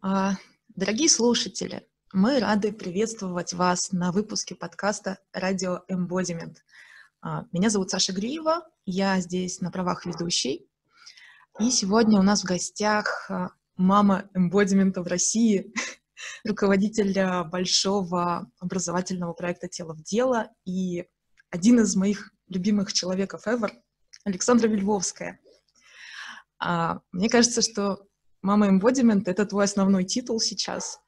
А, дорогие слушатели, мы рады приветствовать вас на выпуске подкаста «Радио Embodiment». А, меня зовут Саша Гриева, я здесь на правах ведущей. И сегодня у нас в гостях а, мама эмбодимента в России, руководитель большого образовательного проекта «Тело в дело» и один из моих любимых человеков ever, Александра Вельвовская. Мне кажется, что Мама Embodiment — это твой основной титул сейчас.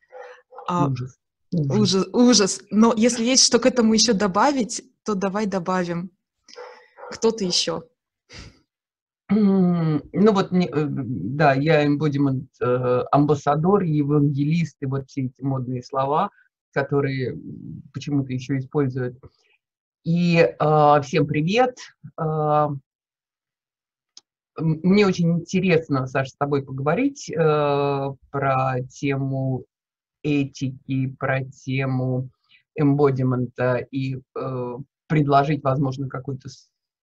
А, ужас. ужас. Ужас, Но если есть что к этому еще добавить, то давай добавим. Кто ты еще? Ну вот, э, да, я embodiment э, амбассадор, евангелист и вот все эти модные слова, которые почему-то еще используют. И э, всем привет. Э, мне очень интересно, Саша, с тобой поговорить э, про тему этики, про тему эмбодимента и э, предложить, возможно, какую-то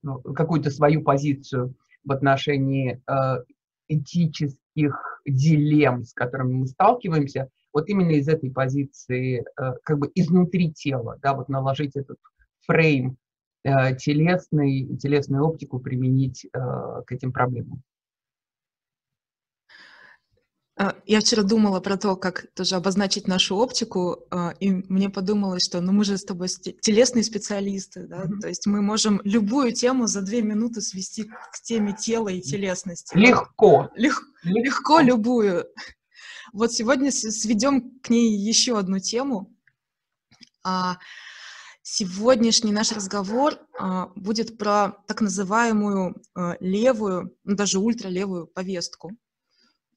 ну, какую свою позицию в отношении э, этических дилемм, с которыми мы сталкиваемся, вот именно из этой позиции, э, как бы изнутри тела, да, вот наложить этот фрейм телесный, телесную оптику применить э, к этим проблемам. А, я вчера думала про то, как тоже обозначить нашу оптику, а, и мне подумалось, что ну, мы же с тобой телесные специалисты, да? Mm-hmm. то есть мы можем любую тему за две минуты свести к теме тела и телесности. Легко. Лег, легко. Легко любую. Вот сегодня сведем к ней еще одну тему. А, Сегодняшний наш разговор а, будет про так называемую а, левую, ну, даже ультралевую повестку.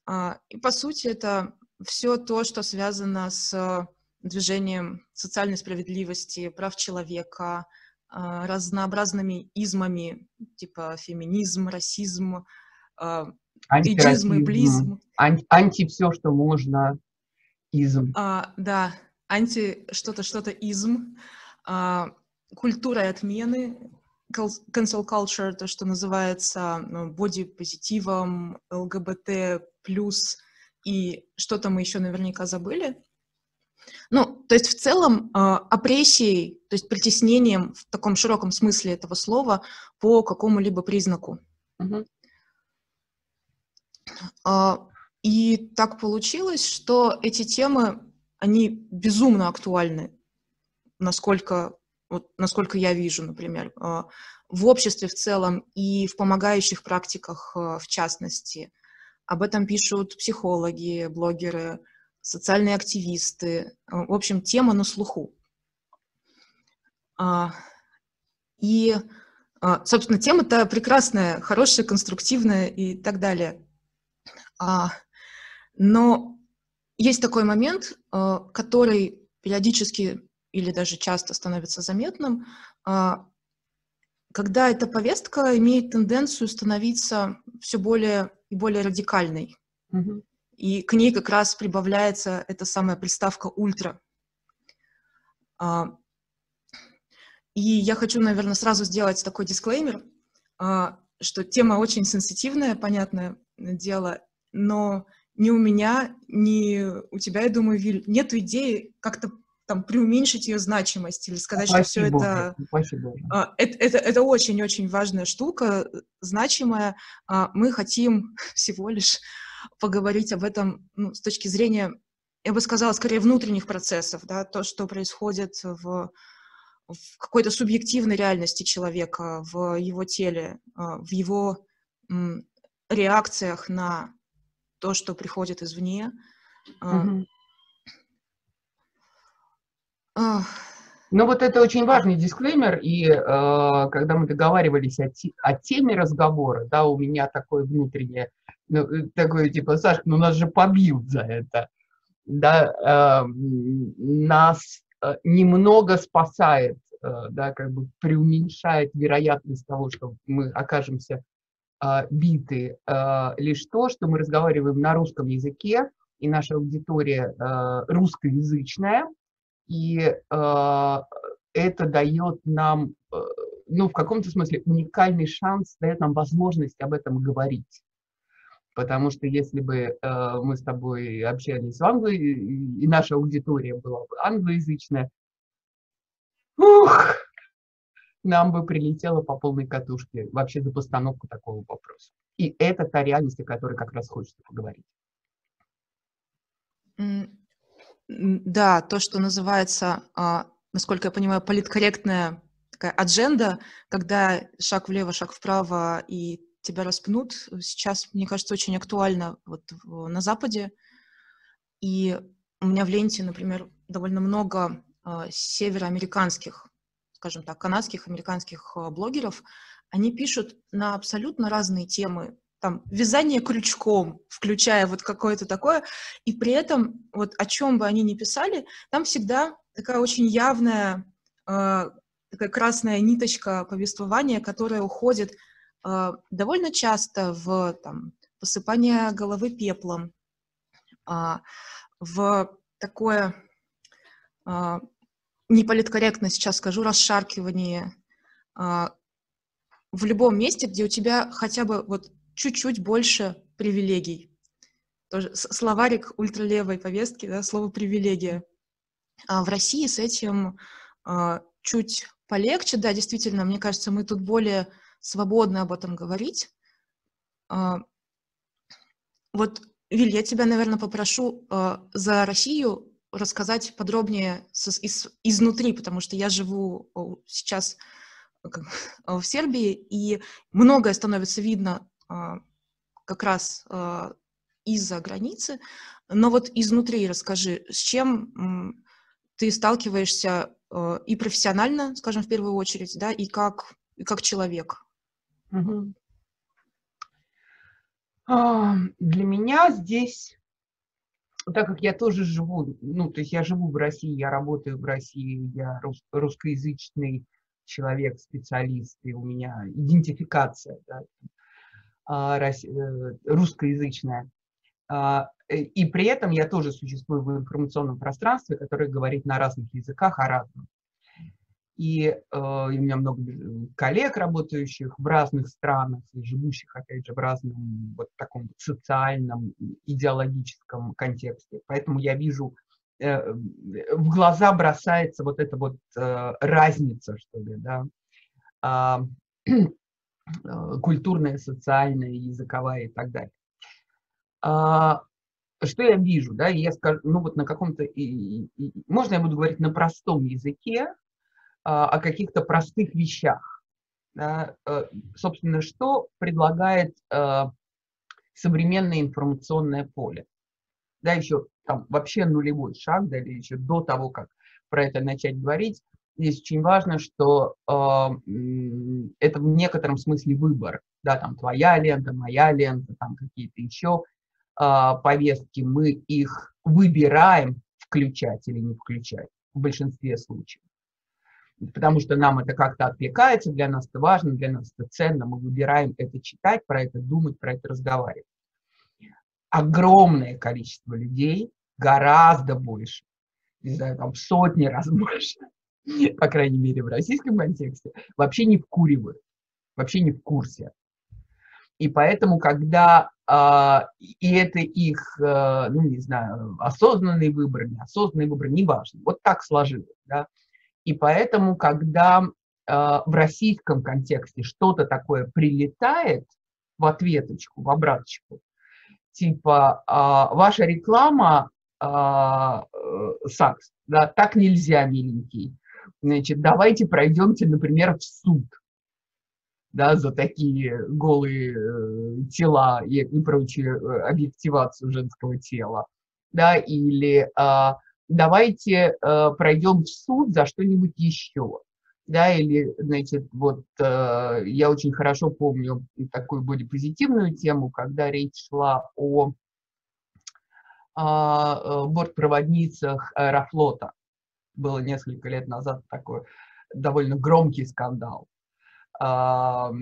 А, и по сути это все то, что связано с движением социальной справедливости, прав человека, а, разнообразными измами, типа феминизм, расизм, а, иджизм и близм. Анти, анти все, что можно, изм. А, да, анти что-то, что-то изм. А, культурой отмены, cancel culture, то, что называется ну, боди-позитивом, ЛГБТ+, и что-то мы еще наверняка забыли. Ну, то есть в целом э, опрессией, то есть притеснением в таком широком смысле этого слова по какому-либо признаку. Uh-huh. Э, и так получилось, что эти темы, они безумно актуальны насколько, вот, насколько я вижу, например, а, в обществе в целом и в помогающих практиках а, в частности. Об этом пишут психологи, блогеры, социальные активисты. А, в общем, тема на слуху. И, собственно, тема-то прекрасная, хорошая, конструктивная и так далее. Но есть такой момент, который периодически или даже часто становится заметным, а, когда эта повестка имеет тенденцию становиться все более и более радикальной. Mm-hmm. И к ней как раз прибавляется эта самая приставка «ультра». А, и я хочу, наверное, сразу сделать такой дисклеймер, а, что тема очень сенситивная, понятное дело, но ни у меня, ни у тебя, я думаю, Виль, нет идеи как-то там преуменьшить ее значимость или сказать, Спасибо. что все это, Спасибо. А, это, это, это очень-очень важная штука, значимая. А, мы хотим всего лишь поговорить об этом ну, с точки зрения, я бы сказала, скорее внутренних процессов, да, то, что происходит в, в какой-то субъективной реальности человека, в его теле, а, в его реакциях на то, что приходит извне. Угу. Ну вот это очень важный дисклеймер, и э, когда мы договаривались о, те, о теме разговора, да, у меня такое внутреннее, ну, э, такое типа, Сашка, ну нас же побьют за это, да, э, нас э, немного спасает, э, да, как бы преуменьшает вероятность того, что мы окажемся э, биты, э, лишь то, что мы разговариваем на русском языке, и наша аудитория э, русскоязычная, и э, это дает нам, э, ну, в каком-то смысле, уникальный шанс, дает нам возможность об этом говорить. Потому что если бы э, мы с тобой общались в Англии, и наша аудитория была бы англоязычная, ух, нам бы прилетело по полной катушке вообще за постановку такого вопроса. И это та реальность, о которой как раз хочется поговорить. Да, то, что называется, а, насколько я понимаю, политкорректная такая адженда, когда шаг влево, шаг вправо, и тебя распнут, сейчас, мне кажется, очень актуально вот на Западе. И у меня в ленте, например, довольно много э, североамериканских, скажем так, канадских, американских э, блогеров. Они пишут на абсолютно разные темы, там, вязание крючком, включая вот какое-то такое, и при этом, вот о чем бы они ни писали, там всегда такая очень явная, э, такая красная ниточка повествования, которая уходит э, довольно часто в там, посыпание головы пеплом, э, в такое, э, неполиткорректно сейчас скажу, расшаркивание э, в любом месте, где у тебя хотя бы вот чуть-чуть больше привилегий. Тоже словарик ультралевой повестки, да, слово «привилегия». А в России с этим а, чуть полегче, да, действительно, мне кажется, мы тут более свободны об этом говорить. А, вот, Виль, я тебя, наверное, попрошу а, за Россию рассказать подробнее с, из, изнутри, потому что я живу сейчас в Сербии, и многое становится видно как раз а, из-за границы. Но вот изнутри расскажи, с чем ты сталкиваешься а, и профессионально, скажем, в первую очередь, да, и как, и как человек? Угу. Для меня здесь, так как я тоже живу, ну, то есть я живу в России, я работаю в России, я рус, русскоязычный человек, специалист, и у меня идентификация, да, а, русскоязычная. А, э, и при этом я тоже существую в информационном пространстве, которое говорит на разных языках о разном. И, э, и у меня много коллег, работающих в разных странах, живущих, опять же, в разном вот таком социальном, идеологическом контексте. Поэтому я вижу, в глаза бросается вот эта вот разница, что ли, да, а, Э, культурная, социальная, языковая и так далее. А, что я вижу, да, я скажу, ну вот на каком-то, можно я буду говорить на простом языке, а, о каких-то простых вещах. Да, э, собственно, что предлагает э, современное информационное поле. Да, еще там вообще нулевой шаг, да, или еще до того, как про это начать говорить, здесь очень важно, что э, это в некотором смысле выбор, да, там твоя лента, моя лента, там какие-то еще э, повестки, мы их выбираем включать или не включать в большинстве случаев. Потому что нам это как-то откликается, для нас это важно, для нас это ценно, мы выбираем это читать, про это думать, про это разговаривать. Огромное количество людей, гораздо больше, не знаю, там сотни раз больше, по крайней мере в российском контексте, вообще не вкуривают, вообще не в курсе. И поэтому, когда э, и это их, э, ну не знаю, осознанный выбор, неосознанный выбор, неважно, вот так сложилось, да. И поэтому, когда э, в российском контексте что-то такое прилетает в ответочку, в обраточку, типа э, ваша реклама э, САКС, да, так нельзя, миленький, значит, давайте пройдемте, например, в суд, да, за такие голые э, тела и, и прочую э, объективацию женского тела, да, или э, давайте э, пройдем в суд за что-нибудь еще, да, или, значит, вот э, я очень хорошо помню такую бодипозитивную тему, когда речь шла о а, э, бортпроводницах Аэрофлота, было несколько лет назад такой довольно громкий скандал по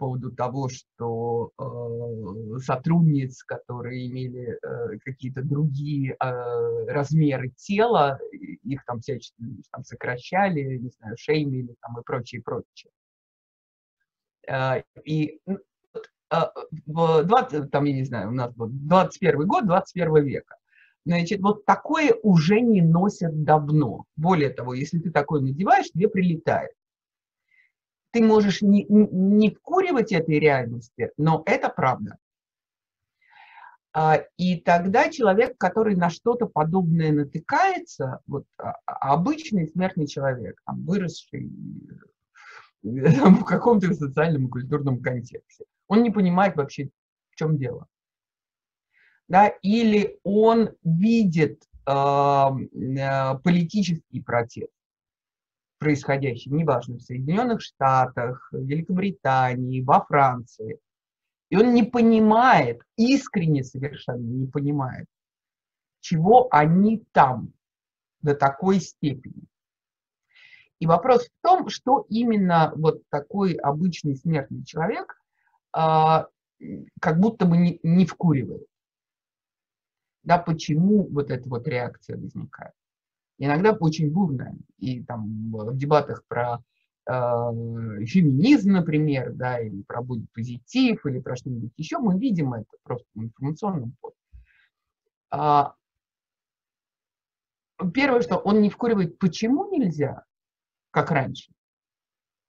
поводу того, что э, сотрудниц, которые имели э, какие-то другие э, размеры тела, их там всячески там, сокращали, не знаю, шеймили там и прочее, прочее. И в 20, там, я не знаю, у нас вот 21 год, 21 века. Значит, вот такое уже не носят давно. Более того, если ты такое надеваешь, тебе прилетает. Ты можешь не, не вкуривать этой реальности, но это правда. А, и тогда человек, который на что-то подобное натыкается, вот а, а, обычный смертный человек, выросший в каком-то социальном и культурном контексте, он не понимает вообще, в чем дело да, или он видит э, э, политический протест происходящий, неважно, в Соединенных Штатах, в Великобритании, во Франции, и он не понимает, искренне совершенно не понимает, чего они там до такой степени. И вопрос в том, что именно вот такой обычный смертный человек а, как будто бы не, не вкуривает да, почему вот эта вот реакция возникает. Иногда очень бурная, и там в дебатах про э, феминизм, например, да, или про будет позитив, или про что-нибудь еще, мы видим это просто в информационном поле. А, первое, что он не вкуривает, почему нельзя, как раньше.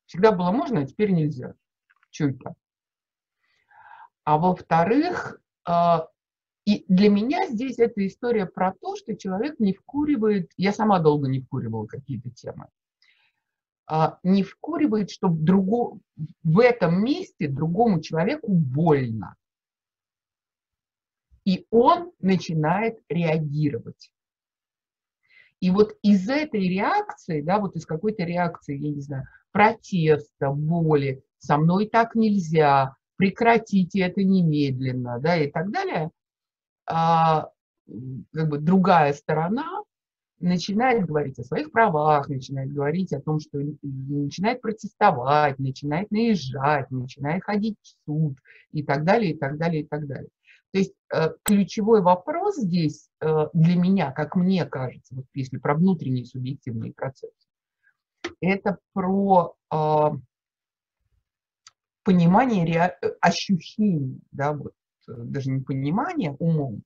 Всегда было можно, а теперь нельзя. Чуть так. А во-вторых, а, и для меня здесь эта история про то, что человек не вкуривает, я сама долго не вкуривала какие-то темы, а, не вкуривает, что в, друго, в этом месте другому человеку больно. И он начинает реагировать. И вот из этой реакции, да, вот из какой-то реакции, я не знаю, протеста, боли, со мной так нельзя, прекратите это немедленно, да, и так далее – а, как бы другая сторона начинает говорить о своих правах, начинает говорить о том, что начинает протестовать, начинает наезжать, начинает ходить в суд и так далее, и так далее, и так далее. То есть э, ключевой вопрос здесь э, для меня, как мне кажется, вот если про внутренние субъективные процессы, это про э, понимание, ре... ощущений, да, вот даже не понимание умом,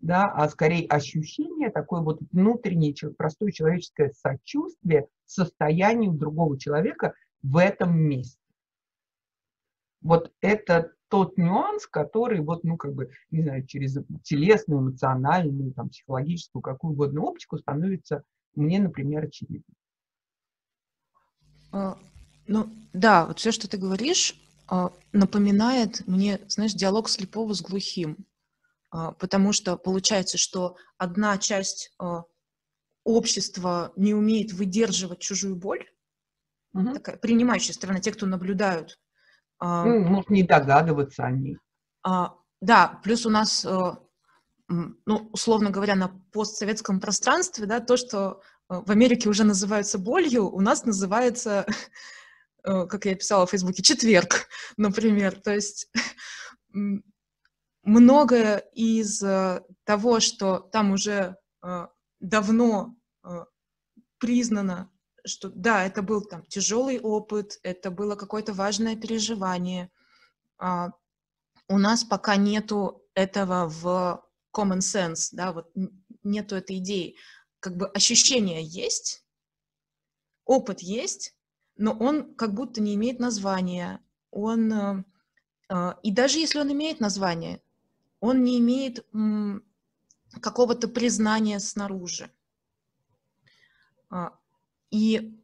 да, а скорее ощущение, такое вот внутреннее простое человеческое сочувствие состоянию другого человека в этом месте. Вот это тот нюанс, который вот, ну, как бы, не знаю, через телесную, эмоциональную, там, психологическую, какую угодно оптику становится мне, например, очевидным. А, ну, да, вот все, что ты говоришь, напоминает мне, знаешь, диалог слепого с глухим. А, потому что получается, что одна часть а, общества не умеет выдерживать чужую боль, угу. такая принимающая сторона, те, кто наблюдают. Ну, может, не догадываться о ней. Да, плюс у нас, ну, условно говоря, на постсоветском пространстве, да, то, что в Америке уже называется болью, у нас называется как я писала в Фейсбуке, четверг, например. То есть многое из э, того, что там уже э, давно признано, что да, это был там тяжелый опыт, это было какое-то важное переживание. А, у нас пока нету этого в common sense, да, вот нету этой идеи. Как бы ощущение есть, опыт есть, но он как будто не имеет названия. Он, э, э, и даже если он имеет название, он не имеет какого-то признания снаружи. А, и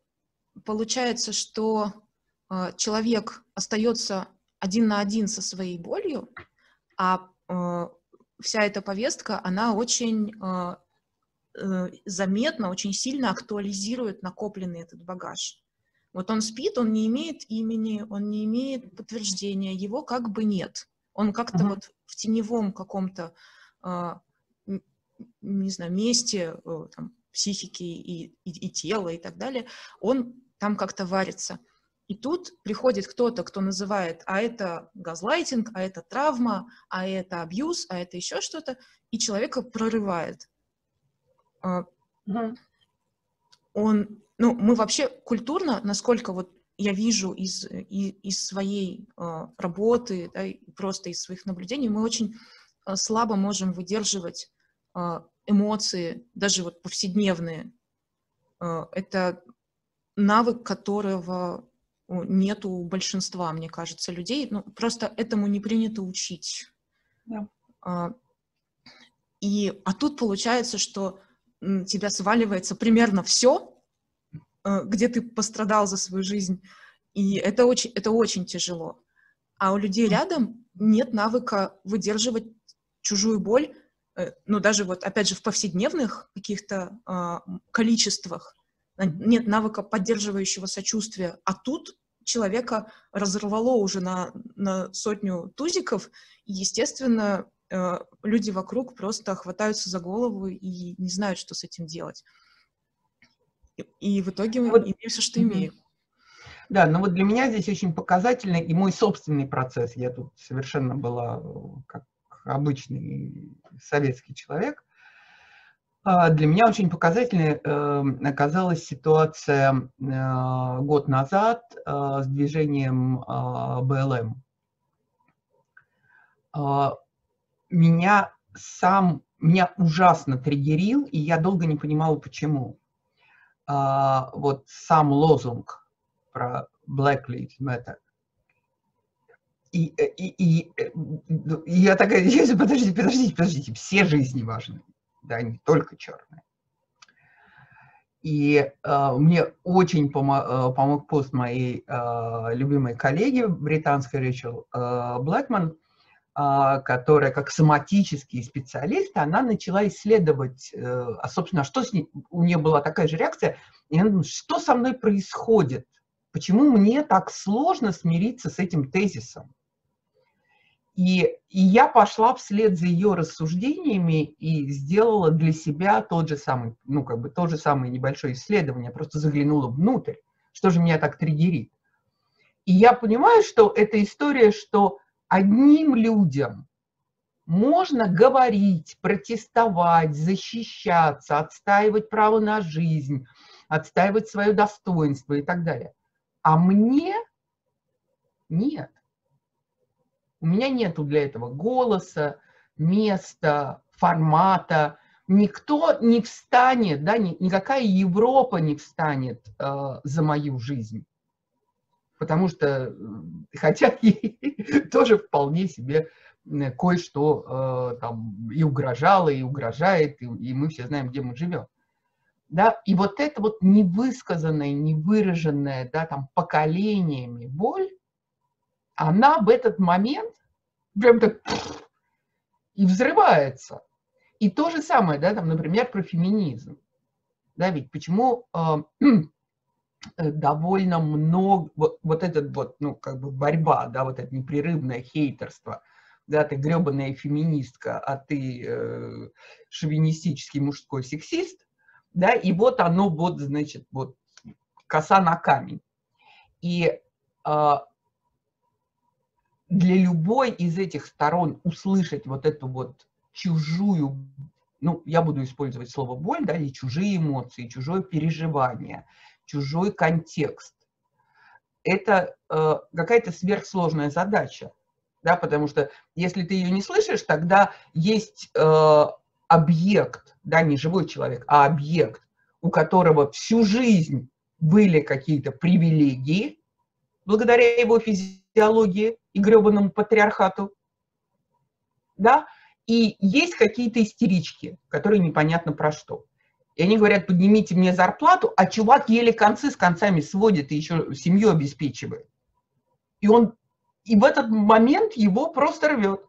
получается, что э, человек остается один на один со своей болью, а вся эта повестка, она очень заметно, очень сильно актуализирует накопленный этот багаж. Вот он спит, он не имеет имени, он не имеет подтверждения, его как бы нет. Он как-то uh-huh. вот в теневом каком-то, э, не знаю, месте э, там, психики и, и, и тела и так далее, он там как-то варится. И тут приходит кто-то, кто называет, а это газлайтинг, а это травма, а это абьюз, а это еще что-то, и человека прорывает. Uh-huh. Он ну, мы вообще культурно, насколько вот я вижу из, из, из своей э, работы, да, просто из своих наблюдений, мы очень э, слабо можем выдерживать э, эмоции, даже вот повседневные. Э, это навык, которого нет у большинства, мне кажется, людей. Ну, просто этому не принято учить. Да. Э, и, а тут получается, что тебя сваливается примерно все, Э, где ты пострадал за свою жизнь. И это очень, это очень тяжело. А у людей рядом нет навыка выдерживать чужую боль, э, ну, даже вот, опять же, в повседневных каких-то э, количествах нет навыка поддерживающего сочувствия. А тут человека разорвало уже на, на сотню тузиков, и, естественно, э, люди вокруг просто хватаются за голову и не знают, что с этим делать. И в итоге мы вот. имеем все, что имеем. Да, но вот для меня здесь очень показательный и мой собственный процесс. Я тут совершенно была как обычный советский человек. А, для меня очень показательной эм, оказалась ситуация э, год назад э, с движением э, БЛМ. А, меня сам, меня ужасно триггерил, и я долго не понимала, почему. А, вот сам лозунг про Black Lives Matter. И, и, и, и я такая, подождите, подождите, подождите, все жизни важны, да, не только черные. И э, мне очень помо помог пост моей э, любимой коллеги британской Рэйчел э, Блэкман, которая как соматический специалист, она начала исследовать, э, а, собственно, что с ней, у нее была такая же реакция, и она думает, что со мной происходит, почему мне так сложно смириться с этим тезисом. И, и я пошла вслед за ее рассуждениями и сделала для себя тот же самый, ну, как бы, то же самое небольшое исследование, просто заглянула внутрь, что же меня так триггерит. И я понимаю, что эта история, что одним людям можно говорить, протестовать, защищаться, отстаивать право на жизнь, отстаивать свое достоинство и так далее. А мне нет. У меня нету для этого голоса, места, формата. Никто не встанет, да, никакая Европа не встанет э, за мою жизнь потому что хотят ей тоже вполне себе кое-что э, там и угрожало, и угрожает, и, и мы все знаем, где мы живем. Да? И вот эта вот невысказанная, невыраженная да, там, поколениями боль, она в этот момент прям так и взрывается. И то же самое, да, там, например, про феминизм. Да, ведь почему э, Э, довольно много, вот, вот этот вот, ну, как бы борьба, да, вот это непрерывное хейтерство, да, ты гребаная феминистка, а ты э, шовинистический мужской сексист, да, и вот оно вот, значит, вот коса на камень. И э, для любой из этих сторон услышать вот эту вот чужую, ну, я буду использовать слово боль, да, или чужие эмоции, чужое переживание – чужой контекст. Это э, какая-то сверхсложная задача, да, потому что если ты ее не слышишь, тогда есть э, объект, да, не живой человек, а объект, у которого всю жизнь были какие-то привилегии, благодаря его физиологии и гребаному патриархату, да, и есть какие-то истерички, которые непонятно про что. И они говорят, поднимите мне зарплату, а чувак еле концы с концами сводит и еще семью обеспечивает. И он, и в этот момент его просто рвет.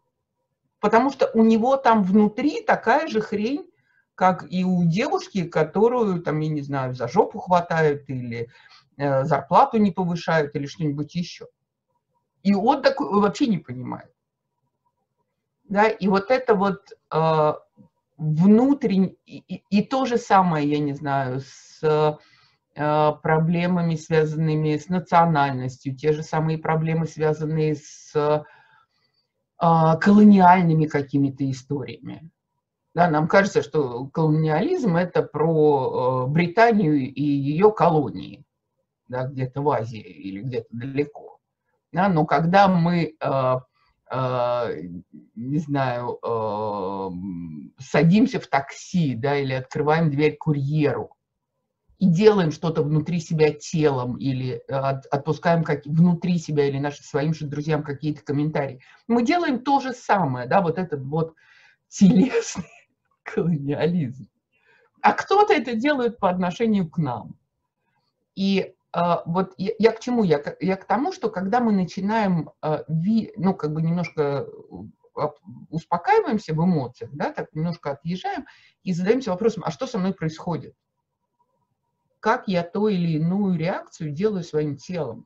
Потому что у него там внутри такая же хрень, как и у девушки, которую, там, я не знаю, за жопу хватают или э, зарплату не повышают или что-нибудь еще. И он такой вообще не понимает. Да, и вот это вот э, внутренне, и, и то же самое, я не знаю, с э, проблемами, связанными с национальностью, те же самые проблемы, связанные с э, колониальными какими-то историями. Да, нам кажется, что колониализм – это про э, Британию и ее колонии. да, где-то в Азии или где-то далеко. Да, но когда мы, не знаю, э, садимся в такси, да, или открываем дверь курьеру, и делаем что-то внутри себя телом или от, отпускаем как, внутри себя или нашим своим же друзьям какие-то комментарии. Мы делаем то же самое, да, вот этот вот телесный колониализм. А кто-то это делает по отношению к нам. И вот я, я к чему? Я, я к тому, что когда мы начинаем, ви, ну, как бы немножко успокаиваемся в эмоциях, да, так немножко отъезжаем и задаемся вопросом, а что со мной происходит? Как я ту или иную реакцию делаю своим телом?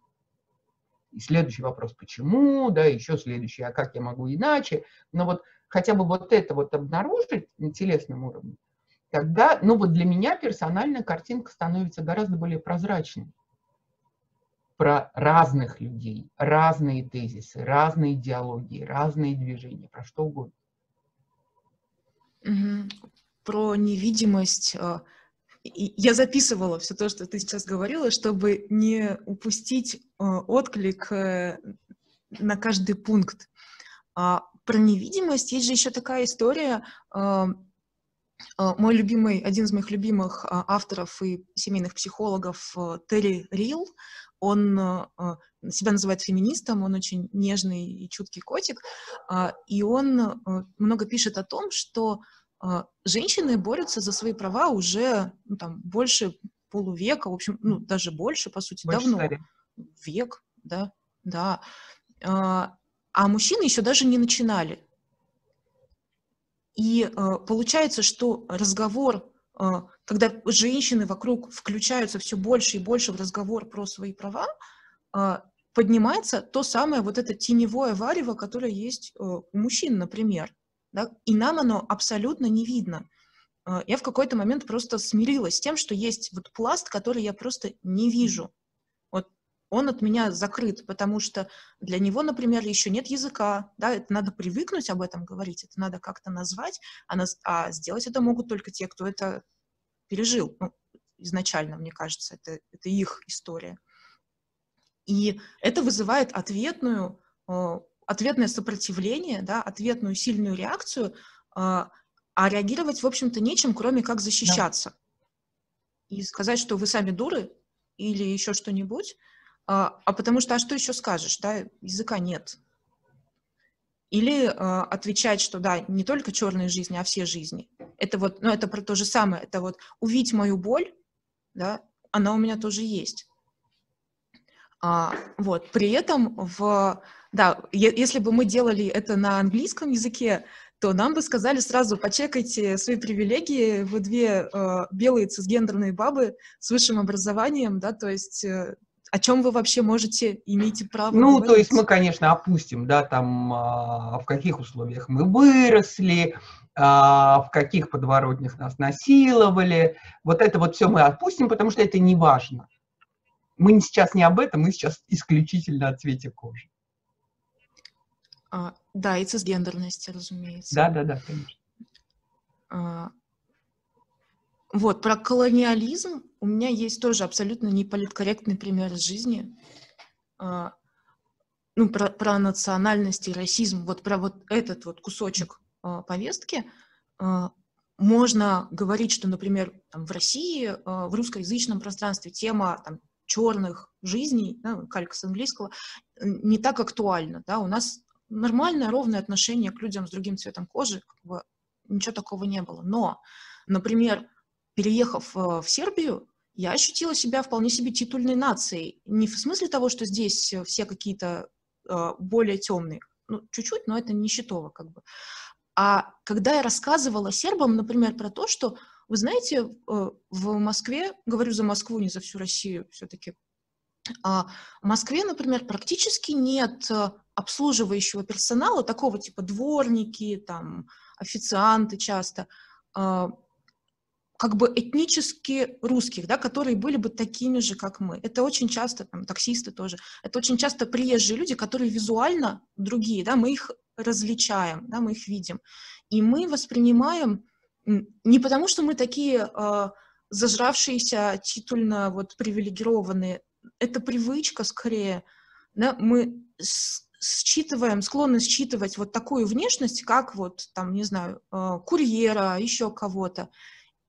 И следующий вопрос, почему, да, еще следующий, а как я могу иначе? Но вот хотя бы вот это вот обнаружить на телесном уровне, тогда, ну вот для меня персональная картинка становится гораздо более прозрачной про разных людей, разные тезисы, разные идеологии, разные движения, про что угодно. Про невидимость. А, я записывала все то, что ты сейчас говорила, чтобы не упустить а, отклик э, на каждый пункт. А, про невидимость есть же еще такая история, мой любимый, один из моих любимых а, авторов и семейных психологов а, Терри Рил, он себя называет феминистом, он очень нежный и чуткий котик, и он много пишет о том, что женщины борются за свои права уже ну, там, больше полувека, в общем, ну, даже больше, по сути, больше давно. Старе. Век, да, да. А мужчины еще даже не начинали. И э, получается, что разговор, э, когда женщины вокруг включаются все больше и больше в разговор про свои права, э, поднимается то самое вот это теневое варево, которое есть э, у мужчин, например. Да? И нам оно абсолютно не видно. Э, я в какой-то момент просто смирилась с тем, что есть вот пласт, который я просто не вижу он от меня закрыт, потому что для него, например, еще нет языка, да, это надо привыкнуть об этом говорить, это надо как-то назвать, а, наз... а сделать это могут только те, кто это пережил, ну, изначально, мне кажется, это, это их история. И это вызывает ответную, э, ответное сопротивление, да, ответную сильную реакцию, э, а реагировать, в общем-то, нечем, кроме как защищаться. Да. И сказать, что вы сами дуры или еще что-нибудь, а, а потому что, а что еще скажешь, да, языка нет. Или а, отвечать, что да, не только черные жизни, а все жизни. Это вот, ну, это про то же самое, это вот увидеть мою боль, да, она у меня тоже есть. А, вот, при этом в, да, если бы мы делали это на английском языке, то нам бы сказали сразу, почекайте свои привилегии, вы две э, белые цисгендерные бабы с высшим образованием, да, то есть э, о чем вы вообще можете, имеете право Ну, говорить? то есть мы, конечно, опустим, да, там, а, в каких условиях мы выросли, а, в каких подворотнях нас насиловали. Вот это вот все мы опустим, потому что это не важно. Мы сейчас не об этом, мы сейчас исключительно о цвете кожи. А, да, и цисгендерности, разумеется. Да, да, да, конечно. А, вот, про колониализм у меня есть тоже абсолютно неполиткорректный пример из жизни. А, ну, про, про национальность и расизм, вот про вот этот вот кусочек а, повестки. А, можно говорить, что, например, в России, в русскоязычном пространстве тема там, черных жизней, да, калька с английского, не так актуальна. Да? У нас нормальное, ровное отношение к людям с другим цветом кожи, как бы, ничего такого не было. Но, например, переехав э, в Сербию, я ощутила себя вполне себе титульной нацией. Не в смысле того, что здесь все какие-то э, более темные, ну, чуть-чуть, но это нищетово как бы. А когда я рассказывала сербам, например, про то, что, вы знаете, э, в Москве, говорю за Москву, не за всю Россию все-таки, а в Москве, например, практически нет обслуживающего персонала, такого типа дворники, там, официанты часто, а, как бы этнически русских, да, которые были бы такими же, как мы. Это очень часто, там, таксисты тоже, это очень часто приезжие люди, которые визуально другие, да, мы их различаем, да, мы их видим. И мы воспринимаем не потому, что мы такие э, зажравшиеся, титульно вот привилегированные, это привычка скорее, да, мы считываем, склонны считывать вот такую внешность, как вот, там, не знаю, э, курьера, еще кого-то.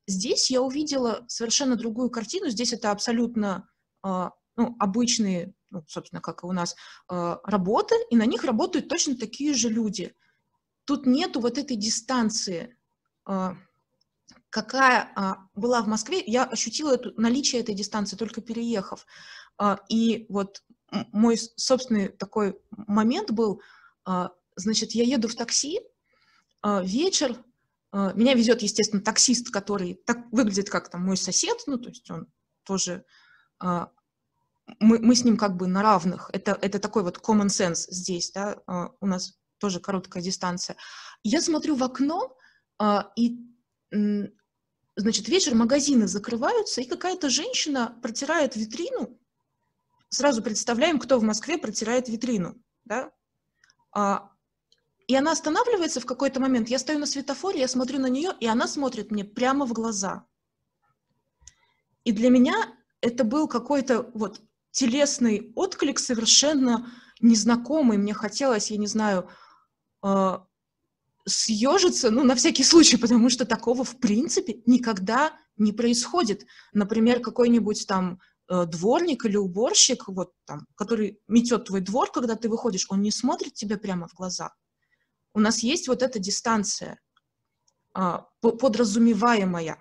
Здесь я увидела совершенно другую картину. Здесь это абсолютно э, ну, обычные, ну, собственно, как и у нас, э, работы, и на них работают точно такие же люди. Тут нету вот этой дистанции, какая была в Москве. Я ощутила эту, наличие этой дистанции, только переехав. И вот мой собственный такой момент был, а, значит, я еду в такси, а, вечер, а, меня везет, естественно, таксист, который так выглядит как там мой сосед, ну, то есть он тоже, мы, мы с ним как бы на равных, это, это такой вот common sense здесь, да, у нас тоже короткая дистанция. Я смотрю в окно, и, значит, вечер магазины закрываются, и какая-то женщина протирает витрину, сразу представляем, кто в Москве протирает витрину, да? И она останавливается в какой-то момент, я стою на светофоре, я смотрю на нее, и она смотрит мне прямо в глаза. И для меня это был какой-то вот телесный отклик совершенно незнакомый. Мне хотелось, я не знаю, э, съежиться, ну, на всякий случай, потому что такого, в принципе, никогда не происходит. Например, какой-нибудь там Э, дворник или уборщик, вот там, который метет твой двор, когда ты выходишь, он не смотрит тебе прямо в глаза. У нас есть вот эта дистанция а, подразумеваемая.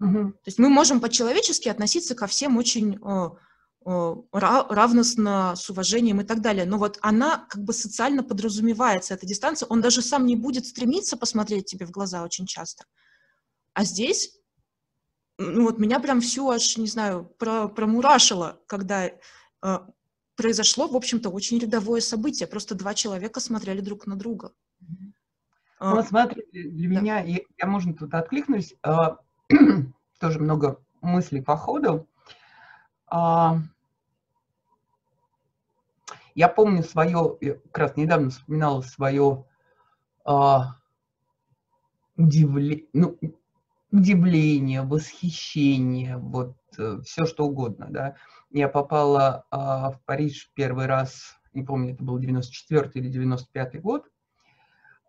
Угу. То есть мы можем по-человечески относиться ко всем очень э, э, равностно, с уважением и так далее. Но вот она как бы социально подразумевается, эта дистанция. Он даже сам не будет стремиться посмотреть тебе в глаза очень часто. А здесь ну вот меня прям всю аж, не знаю, про, промурашило, когда э, произошло, в общем-то, очень рядовое событие. Просто два человека смотрели друг на друга. Ну, вот смотри, для да. меня, я, я, можно тут откликнусь, э, тоже много мыслей по ходу. Э, я помню свое, я как раз недавно вспоминала свое удивление, ну, удивление, восхищение, вот э, все что угодно, да. Я попала а, в Париж первый раз, не помню, это был 94 или 95 год,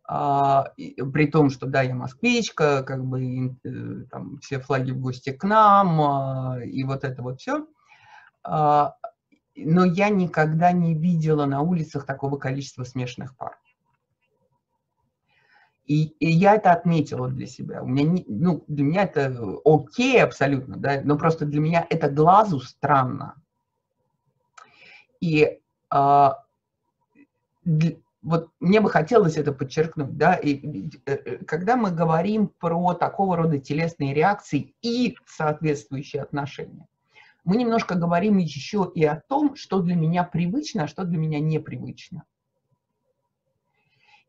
а, и, при том, что да, я москвичка, как бы и, э, там все флаги в гости к нам, а, и вот это вот все. А, но я никогда не видела на улицах такого количества смешанных пар. И, и я это отметила для себя. У меня не, ну, для меня это окей абсолютно, да, но просто для меня это глазу странно. И а, для, вот мне бы хотелось это подчеркнуть, да, и э, э, когда мы говорим про такого рода телесные реакции и соответствующие отношения, мы немножко говорим еще и о том, что для меня привычно, а что для меня непривычно.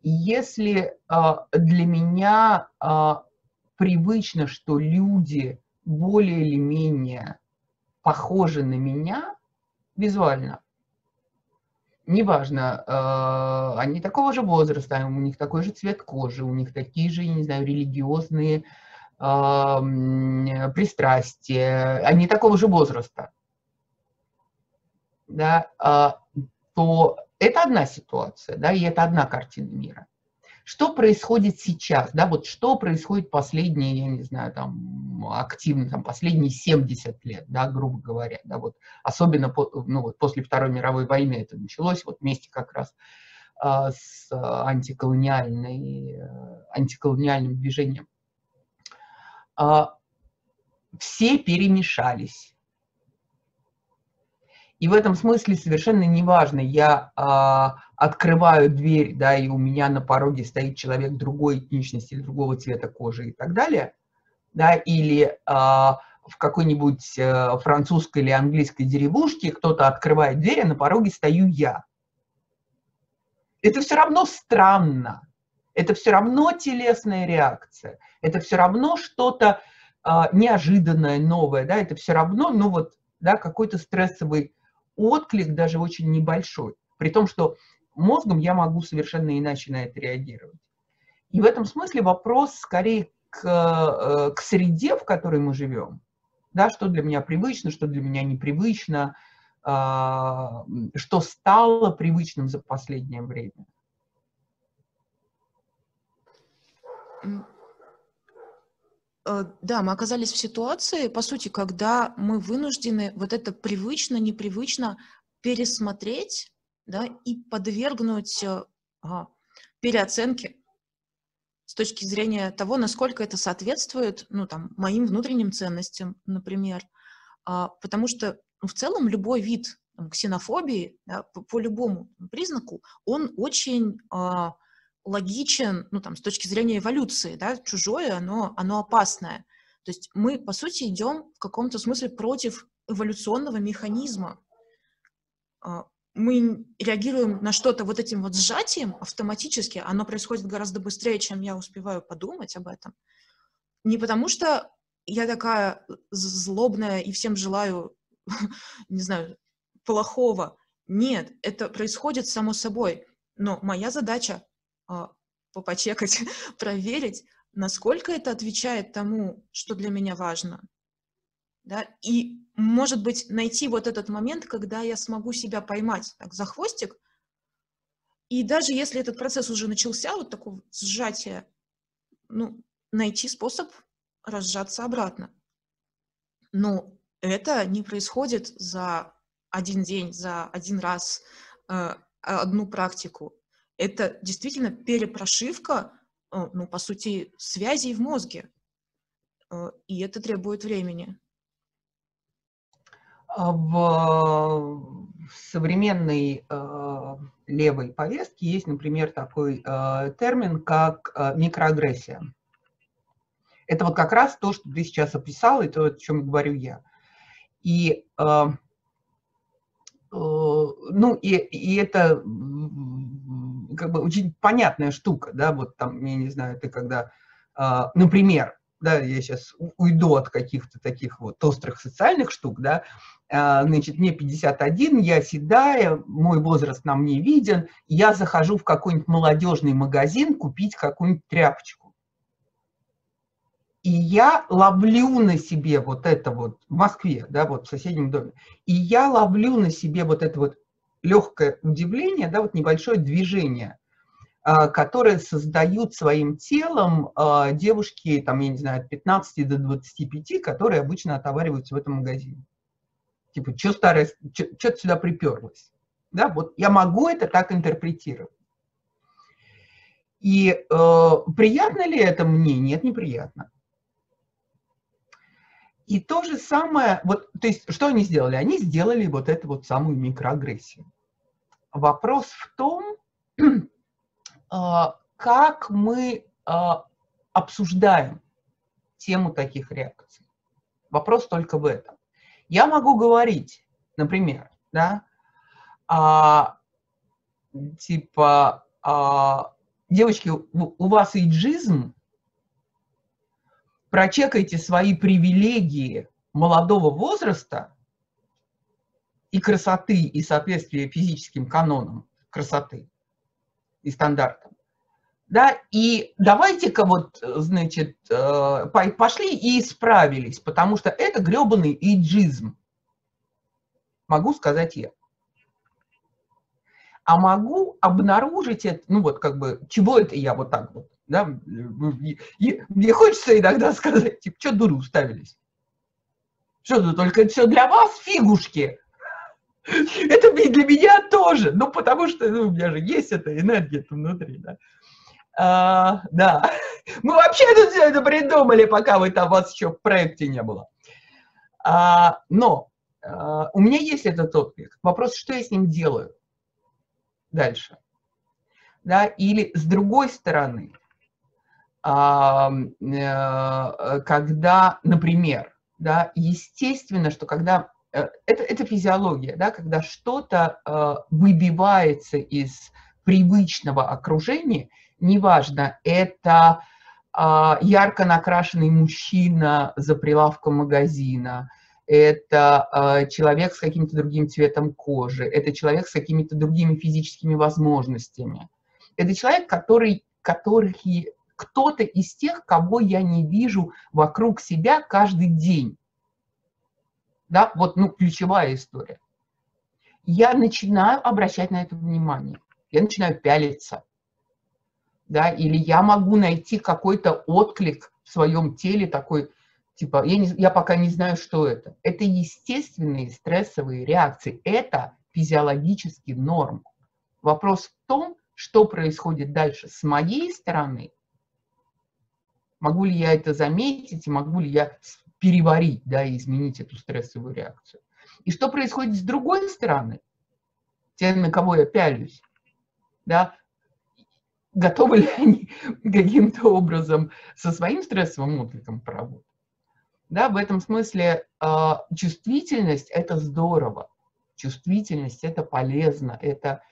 Если а, для меня а, привычно, что люди более или менее похожи на меня визуально, неважно, э, они такого же возраста, у них такой же цвет кожи, у них такие же, я не знаю, религиозные э, пристрастия, они такого же возраста, да, э, то это одна ситуация, да, и это одна картина мира. Что происходит сейчас, да, вот что происходит последние, я не знаю, там, активно, там, последние 70 лет, да, грубо говоря, да, вот, особенно, по, ну, вот после Второй мировой войны это началось, вот вместе как раз а, с антиколониальной, антиколониальным движением. А, все перемешались и в этом смысле совершенно неважно, я а, открываю дверь, да, и у меня на пороге стоит человек другой этничности или другого цвета кожи и так далее, да, или а, в какой-нибудь а, французской или английской деревушке кто-то открывает дверь, а на пороге стою я. Это все равно странно, это все равно телесная реакция, это все равно что-то а, неожиданное, новое, да, это все равно, ну вот, да, какой-то стрессовый отклик даже очень небольшой, при том, что мозгом я могу совершенно иначе на это реагировать. И в этом смысле вопрос скорее к, э, к среде, в которой мы живем, да, что для меня привычно, что для меня непривычно, а, что стало привычным за последнее время? Э, да, мы оказались в ситуации, по сути, когда мы вынуждены вот это привычно, непривычно пересмотреть да, и подвергнуть ага, переоценке с точки зрения того, насколько это соответствует ну, там, моим внутренним ценностям, например. А, потому что ну, в целом любой вид там, ксенофобии да, по, по любому признаку, он очень а, логичен, ну, там, с точки зрения эволюции, да, чужое, оно, оно опасное. То есть мы, по сути, идем в каком-то смысле против эволюционного механизма. Мы реагируем на что-то вот этим вот сжатием автоматически, оно происходит гораздо быстрее, чем я успеваю подумать об этом. Не потому что я такая злобная и всем желаю, не знаю, плохого. Нет, это происходит само собой. Но моя задача а, попочекать, проверить, насколько это отвечает тому, что для меня важно. Да? И, может быть, найти вот этот момент, когда я смогу себя поймать так, за хвостик, и даже если этот процесс уже начался, вот такого сжатия, ну, найти способ разжаться обратно. Но это не происходит за один день, за один раз, э, одну практику это действительно перепрошивка, э, ну, по сути, связей в мозге. Э, и это требует времени. А в современной э, левой повестке есть, например, такой э, термин, как э, микроагрессия. Это вот как раз то, что ты сейчас описал, и то, о чем говорю я. И, э, э, ну, и, и это как бы очень понятная штука, да, вот там, я не знаю, ты когда, э, например, да, я сейчас уйду от каких-то таких вот острых социальных штук, да, э, значит, мне 51, я седая, мой возраст нам не виден, я захожу в какой-нибудь молодежный магазин купить какую-нибудь тряпочку. И я ловлю на себе вот это вот, в Москве, да, вот в соседнем доме, и я ловлю на себе вот это вот легкое удивление, да, вот небольшое движение, а, которое создают своим телом а, девушки, там, я не знаю, от 15 до 25, которые обычно отовариваются в этом магазине. Типа, что старое, что сюда приперлось? Да, вот я могу это так интерпретировать. И э, приятно ли это мне? Нет, неприятно. И то же самое, вот, то есть, что они сделали? Они сделали вот эту вот самую микроагрессию. Вопрос в том, как мы а, обсуждаем тему таких реакций. Вопрос только в этом. Я могу говорить, например, да, а, типа, а, девочки, у вас иджизм, прочекайте свои привилегии молодого возраста, и красоты, и соответствия физическим канонам красоты и стандартам. Да, и давайте-ка вот, значит, э, пошли и исправились, потому что это гребаный иджизм. Могу сказать я. А могу обнаружить это, ну вот как бы, чего это я вот так вот, да, мне хочется иногда сказать, типа, что дуры уставились? Что, ну только все для вас фигушки? Это для меня тоже, ну, потому что ну, у меня же есть эта энергия внутри, да. А, да, мы вообще тут все это придумали, пока вы там, вас еще в проекте не было. А, но а, у меня есть этот отклик. Вопрос, что я с ним делаю дальше. Да, или с другой стороны, а, а, когда, например, да, естественно, что когда это, это физиология, да, когда что-то э, выбивается из привычного окружения, неважно, это э, ярко накрашенный мужчина за прилавком магазина, это э, человек с каким-то другим цветом кожи, это человек с какими-то другими физическими возможностями. Это человек, который, который кто-то из тех, кого я не вижу вокруг себя каждый день да, вот, ну, ключевая история. я начинаю обращать на это внимание. Я начинаю пялиться. Да, или я могу найти какой-то отклик в своем теле такой, типа, я, не, я пока не знаю, что это. Это естественные стрессовые реакции. Это физиологический норм. Вопрос в том, что происходит дальше с моей стороны. Могу ли я это заметить, могу ли я переварить, да, и изменить эту стрессовую реакцию. И что происходит с другой стороны, те, на кого я пялюсь, да, готовы ли они каким-то образом со своим стрессовым откликом поработать. Да, в этом смысле э, чувствительность – это здорово, чувствительность – это полезно, это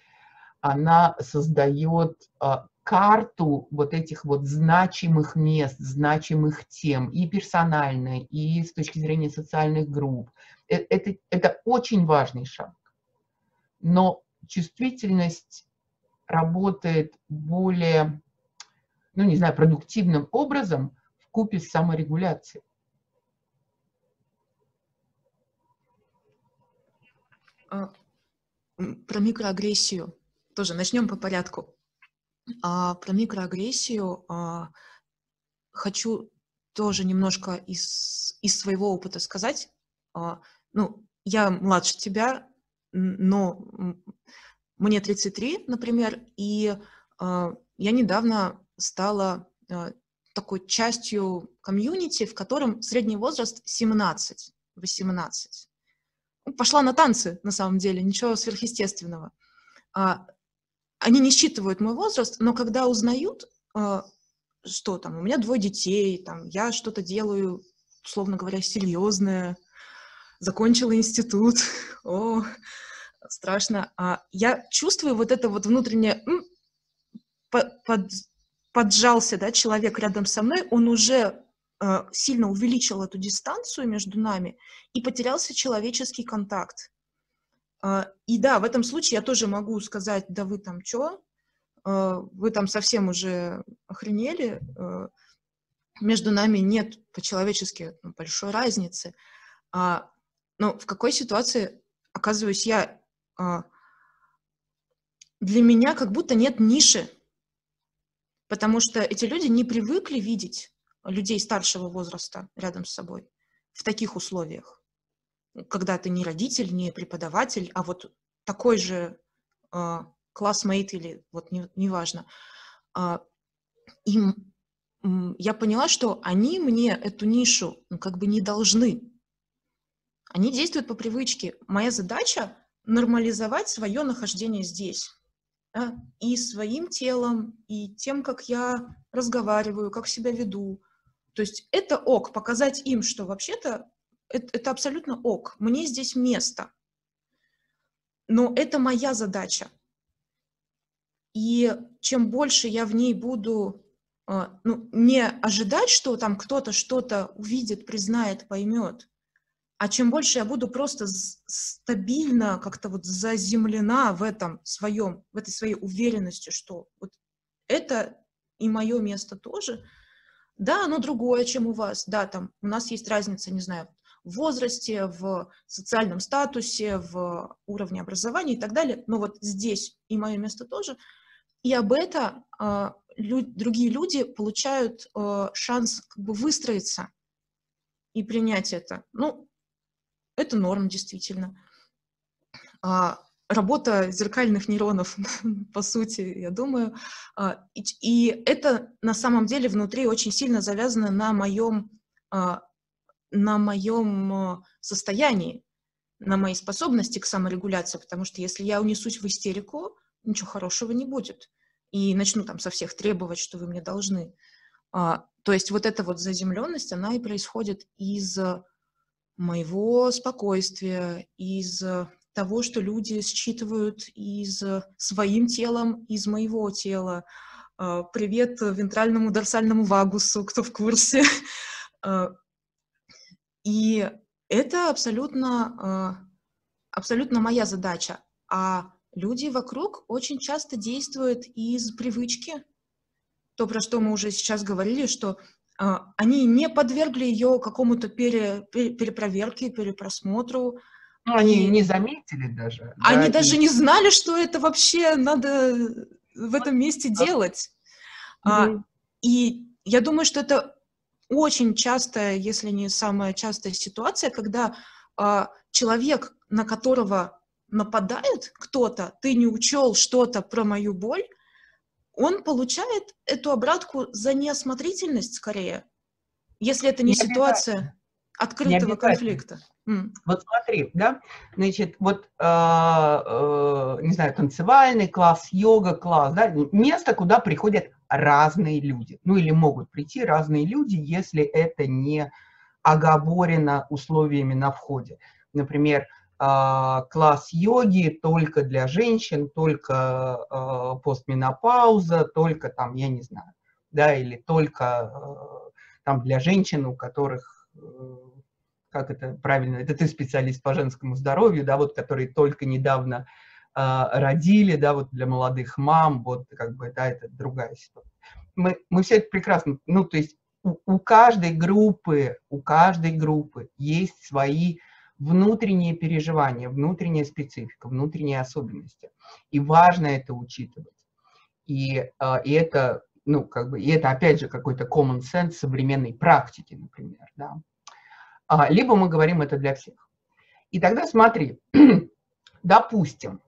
она создает э, карту вот этих вот значимых мест, значимых тем, и персонально, и с точки зрения социальных групп. Это, это, это очень важный шаг. Но чувствительность работает более, ну не знаю, продуктивным образом в купе с саморегуляцией. А, про микроагрессию тоже начнем по порядку. А, про микроагрессию а, хочу тоже немножко из, из своего опыта сказать. А, ну, я младше тебя, но мне 33, например, и э, я недавно стала э, такой частью комьюнити, в котором средний возраст 17-18. Ну, пошла на танцы, на самом деле, ничего сверхъестественного. А, они не считывают мой возраст, но когда узнают, э, что там, у меня двое детей, там, я что-то делаю, условно говоря, серьезное, закончила институт, о, страшно. А я чувствую вот это вот внутреннее под, поджался, да, человек рядом со мной, он уже э, сильно увеличил эту дистанцию между нами и потерялся человеческий контакт. Э, и да, в этом случае я тоже могу сказать, да вы там что, э, вы там совсем уже охренели, э, между нами нет по-человечески ну, большой разницы. А, но в какой ситуации оказываюсь я а, для меня как будто нет ниши, потому что эти люди не привыкли видеть людей старшего возраста рядом с собой в таких условиях, когда ты не родитель, не преподаватель, а вот такой же э, классмейт или вот неважно. Не э, им я поняла, что они мне эту нишу ну, как бы не должны. Они действуют по привычке. Моя задача нормализовать свое нахождение здесь. Да? И своим телом, и тем, как я разговариваю, как себя веду. То есть это ок, показать им, что вообще-то это, это абсолютно ок, мне здесь место. Но это моя задача. И чем больше я в ней буду а, ну, не ожидать, что там кто-то что-то увидит, признает, поймет, а чем больше я буду просто стабильно как-то вот заземлена в этом своем, в этой своей уверенности, что вот это и мое место тоже, да, оно другое, чем у вас, да, там у нас есть разница, не знаю, возрасте, в социальном статусе, в уровне образования и так далее, но вот здесь и мое место тоже, и об это э, лю другие люди получают э, шанс как бы выстроиться и принять это. Ну, это норм, действительно. А, работа зеркальных нейронов, по сути, я думаю. А, и, и это на самом деле внутри очень сильно завязано на моем, а, на моем а, состоянии, на моей способности к саморегуляции, потому что если я унесусь в истерику, ничего хорошего не будет. И начну там со всех требовать, что вы мне должны. А, то есть вот эта вот заземленность, она и происходит из моего спокойствия, из того, что люди считывают из своим телом, из моего тела. А, привет вентральному дорсальному вагусу, кто в курсе. А, и это абсолютно, а, абсолютно моя задача. А люди вокруг очень часто действуют из привычки. То, про что мы уже сейчас говорили, что они не подвергли ее какому-то пере, перепроверке, перепросмотру, Ну, они и... не заметили даже. Они да, даже и... не знали, что это вообще надо в этом месте делать. Mm-hmm. А, и я думаю, что это очень частая, если не самая частая ситуация, когда а, человек, на которого нападает кто-то, ты не учел что-то про мою боль, он получает эту обратку за неосмотрительность скорее, если это не, не ситуация открытого конфликта. Вот смотри, да, значит, вот, э, э, не знаю, танцевальный класс, йога класс, да, место, куда приходят разные люди, ну или могут прийти разные люди, если это не оговорено условиями на входе. Например, э, класс йоги только для женщин, только э, постменопауза, только там, я не знаю, да, или только э, там для женщин, у которых э, как это правильно, это ты специалист по женскому здоровью, да, вот, которые только недавно родили, да, вот для молодых мам, вот, как бы, да, это другая ситуация. Мы, мы все это прекрасно, ну, то есть у, у каждой группы, у каждой группы есть свои внутренние переживания, внутренняя специфика, внутренние особенности. И важно это учитывать. И, э, и это, ну, как бы, и это, опять же, какой-то common sense современной практики, например, да а, либо мы говорим это для всех. И тогда смотри, допустим,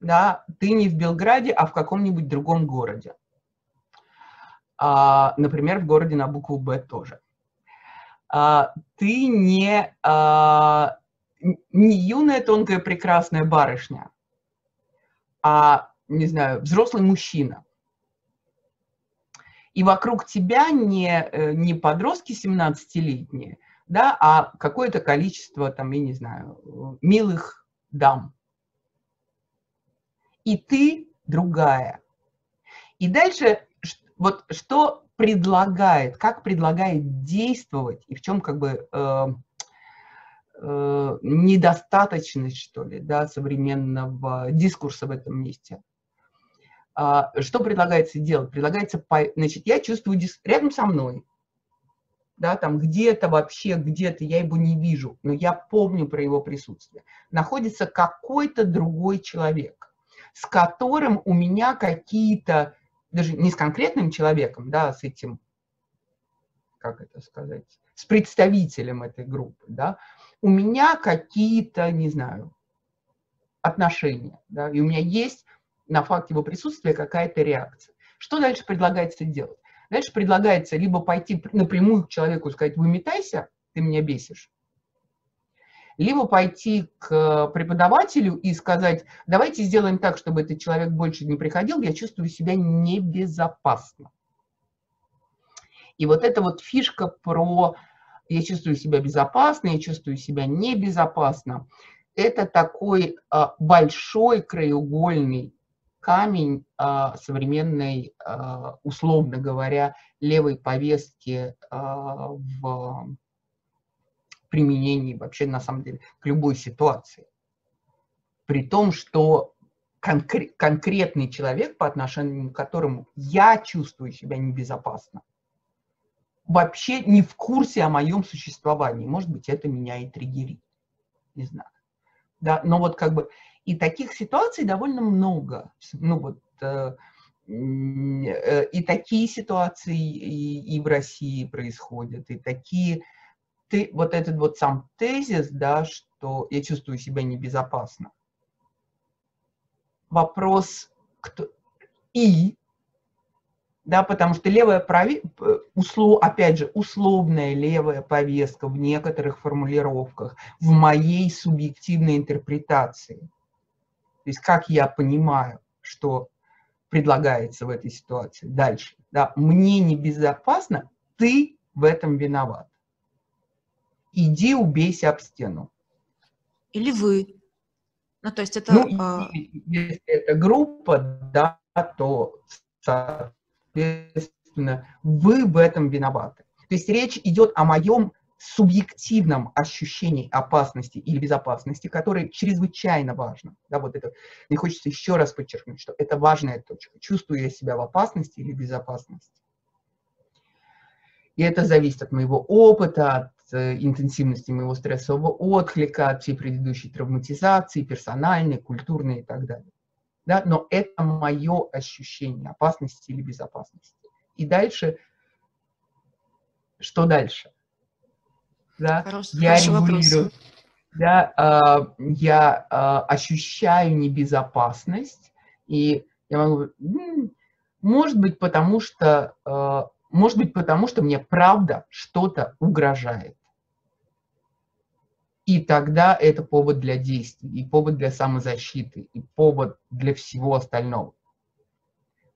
да, ты не в Белграде, а в каком-нибудь другом городе. А, например, в городе на букву «Б» тоже. А, ты не, а, не юная, тонкая, прекрасная барышня, а, не знаю, взрослый мужчина. И вокруг тебя не, э, не подростки 17-летние, да, а какое-то количество, там, я не знаю, милых дам. И ты другая. И дальше вот что предлагает, как предлагает действовать, и в чем как бы э, э, недостаточность, что ли, да, современного дискурса в этом месте. А, что предлагается делать? Предлагается, значит, я чувствую рядом со мной да, там где-то вообще, где-то я его не вижу, но я помню про его присутствие, находится какой-то другой человек, с которым у меня какие-то, даже не с конкретным человеком, да, с этим, как это сказать, с представителем этой группы, да, у меня какие-то, не знаю, отношения, да, и у меня есть на факт его присутствия какая-то реакция. Что дальше предлагается делать? Дальше предлагается либо пойти напрямую к человеку и сказать, выметайся, ты меня бесишь, либо пойти к преподавателю и сказать, давайте сделаем так, чтобы этот человек больше не приходил, я чувствую себя небезопасно. И вот эта вот фишка про я чувствую себя безопасно, я чувствую себя небезопасно, это такой а, большой краеугольный камень а, современной, а, условно говоря, левой повестки в применении вообще, на самом деле, к любой ситуации. При том, что конкре- конкретный человек, по отношению к которому я чувствую себя небезопасно, вообще не в курсе о моем существовании. Может быть, это меня и триггерит. Не знаю. Да, но вот как бы и таких ситуаций довольно много. Ну вот, э, э, и такие ситуации и, и в России происходят, и такие... Ты, вот этот вот сам тезис, да, что я чувствую себя небезопасно. Вопрос, кто... И, да, потому что левая прави... услов... опять же, условная левая повестка в некоторых формулировках, в моей субъективной интерпретации – то есть как я понимаю, что предлагается в этой ситуации дальше. Да, мне небезопасно, ты в этом виноват. Иди убейся об стену. Или вы. Ну, то есть это... Ну, а... если это группа, да, то, соответственно, вы в этом виноваты. То есть речь идет о моем субъективном ощущении опасности или безопасности, которое чрезвычайно важно. Да, вот это, мне хочется еще раз подчеркнуть, что это важная точка. Чувствую я себя в опасности или безопасности. И это зависит от моего опыта, интенсивности моего стрессового отклика, от всей предыдущей травматизации, персональной, культурной и так далее. Да? Но это мое ощущение опасности или безопасности. И дальше, что дальше? Да? Хороший, я хороший регулирую. Вопрос. Да, э, я э, ощущаю небезопасность, и я могу, может быть, потому что, э, может быть, потому что мне правда что-то угрожает. И тогда это повод для действий, и повод для самозащиты, и повод для всего остального.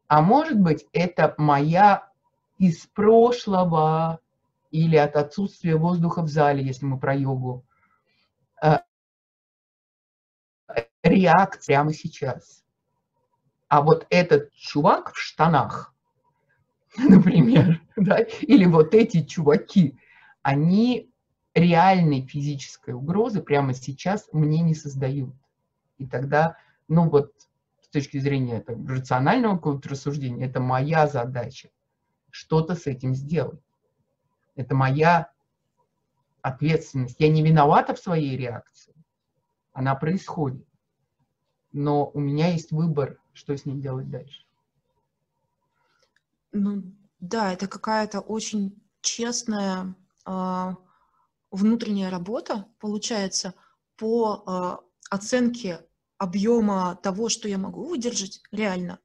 А может быть, это моя из прошлого или от отсутствия воздуха в зале, если мы про йогу, э, реакция прямо сейчас. А вот этот чувак в штанах, например, да, или вот эти чуваки, они реальной физической угрозы прямо сейчас мне не создают. И тогда, ну вот, с точки зрения там, рационального какого-то рассуждения, это моя задача что-то с этим сделать. Это моя ответственность. Я не виновата в своей реакции. Она происходит. Но у меня есть выбор, что с ним делать дальше. Ну да, это какая-то очень честная э, внутренняя работа, получается, по э, оценке объема того, что я могу выдержать реально.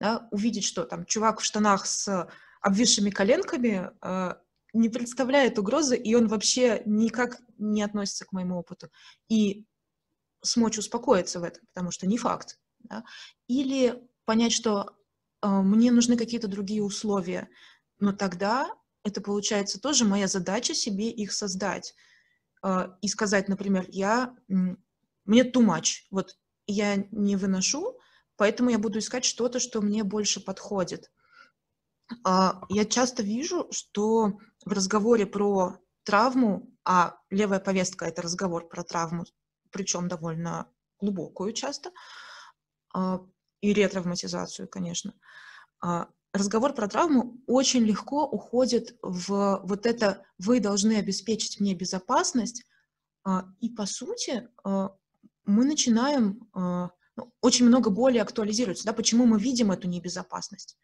Да, увидеть, что там чувак в штанах с обвисшими коленками э, не представляет угрозы, и он вообще никак не относится к моему опыту. И смочь успокоиться в этом, потому что не факт. Да? Или понять, что э, мне нужны какие-то другие условия, но тогда это получается тоже моя задача себе их создать. Э, и сказать, например, я, мне too much, вот я не выношу, поэтому я буду искать что-то, что мне больше подходит. А, я часто вижу, что в разговоре про травму, а левая повестка — это разговор про травму, причем довольно глубокую часто, а, и ретравматизацию, конечно, а, разговор про травму очень легко уходит в вот это «вы должны обеспечить мне безопасность», и, по сути, мы начинаем ну, очень много более актуализируется, да, почему мы видим эту небезопасность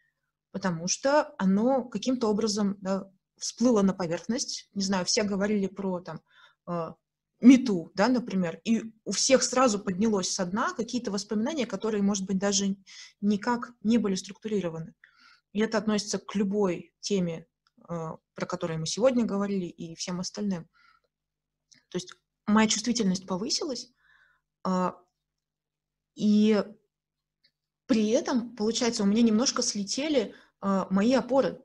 потому что оно каким-то образом да, всплыло на поверхность. Не знаю, все говорили про там а, мету, да, например, и у всех сразу поднялось со дна какие-то воспоминания, которые, может быть, даже никак не были структурированы. И это относится к любой теме, а, про которую мы сегодня говорили, и всем остальным. То есть моя чувствительность повысилась, а, и при этом, получается, у меня немножко слетели э, мои опоры.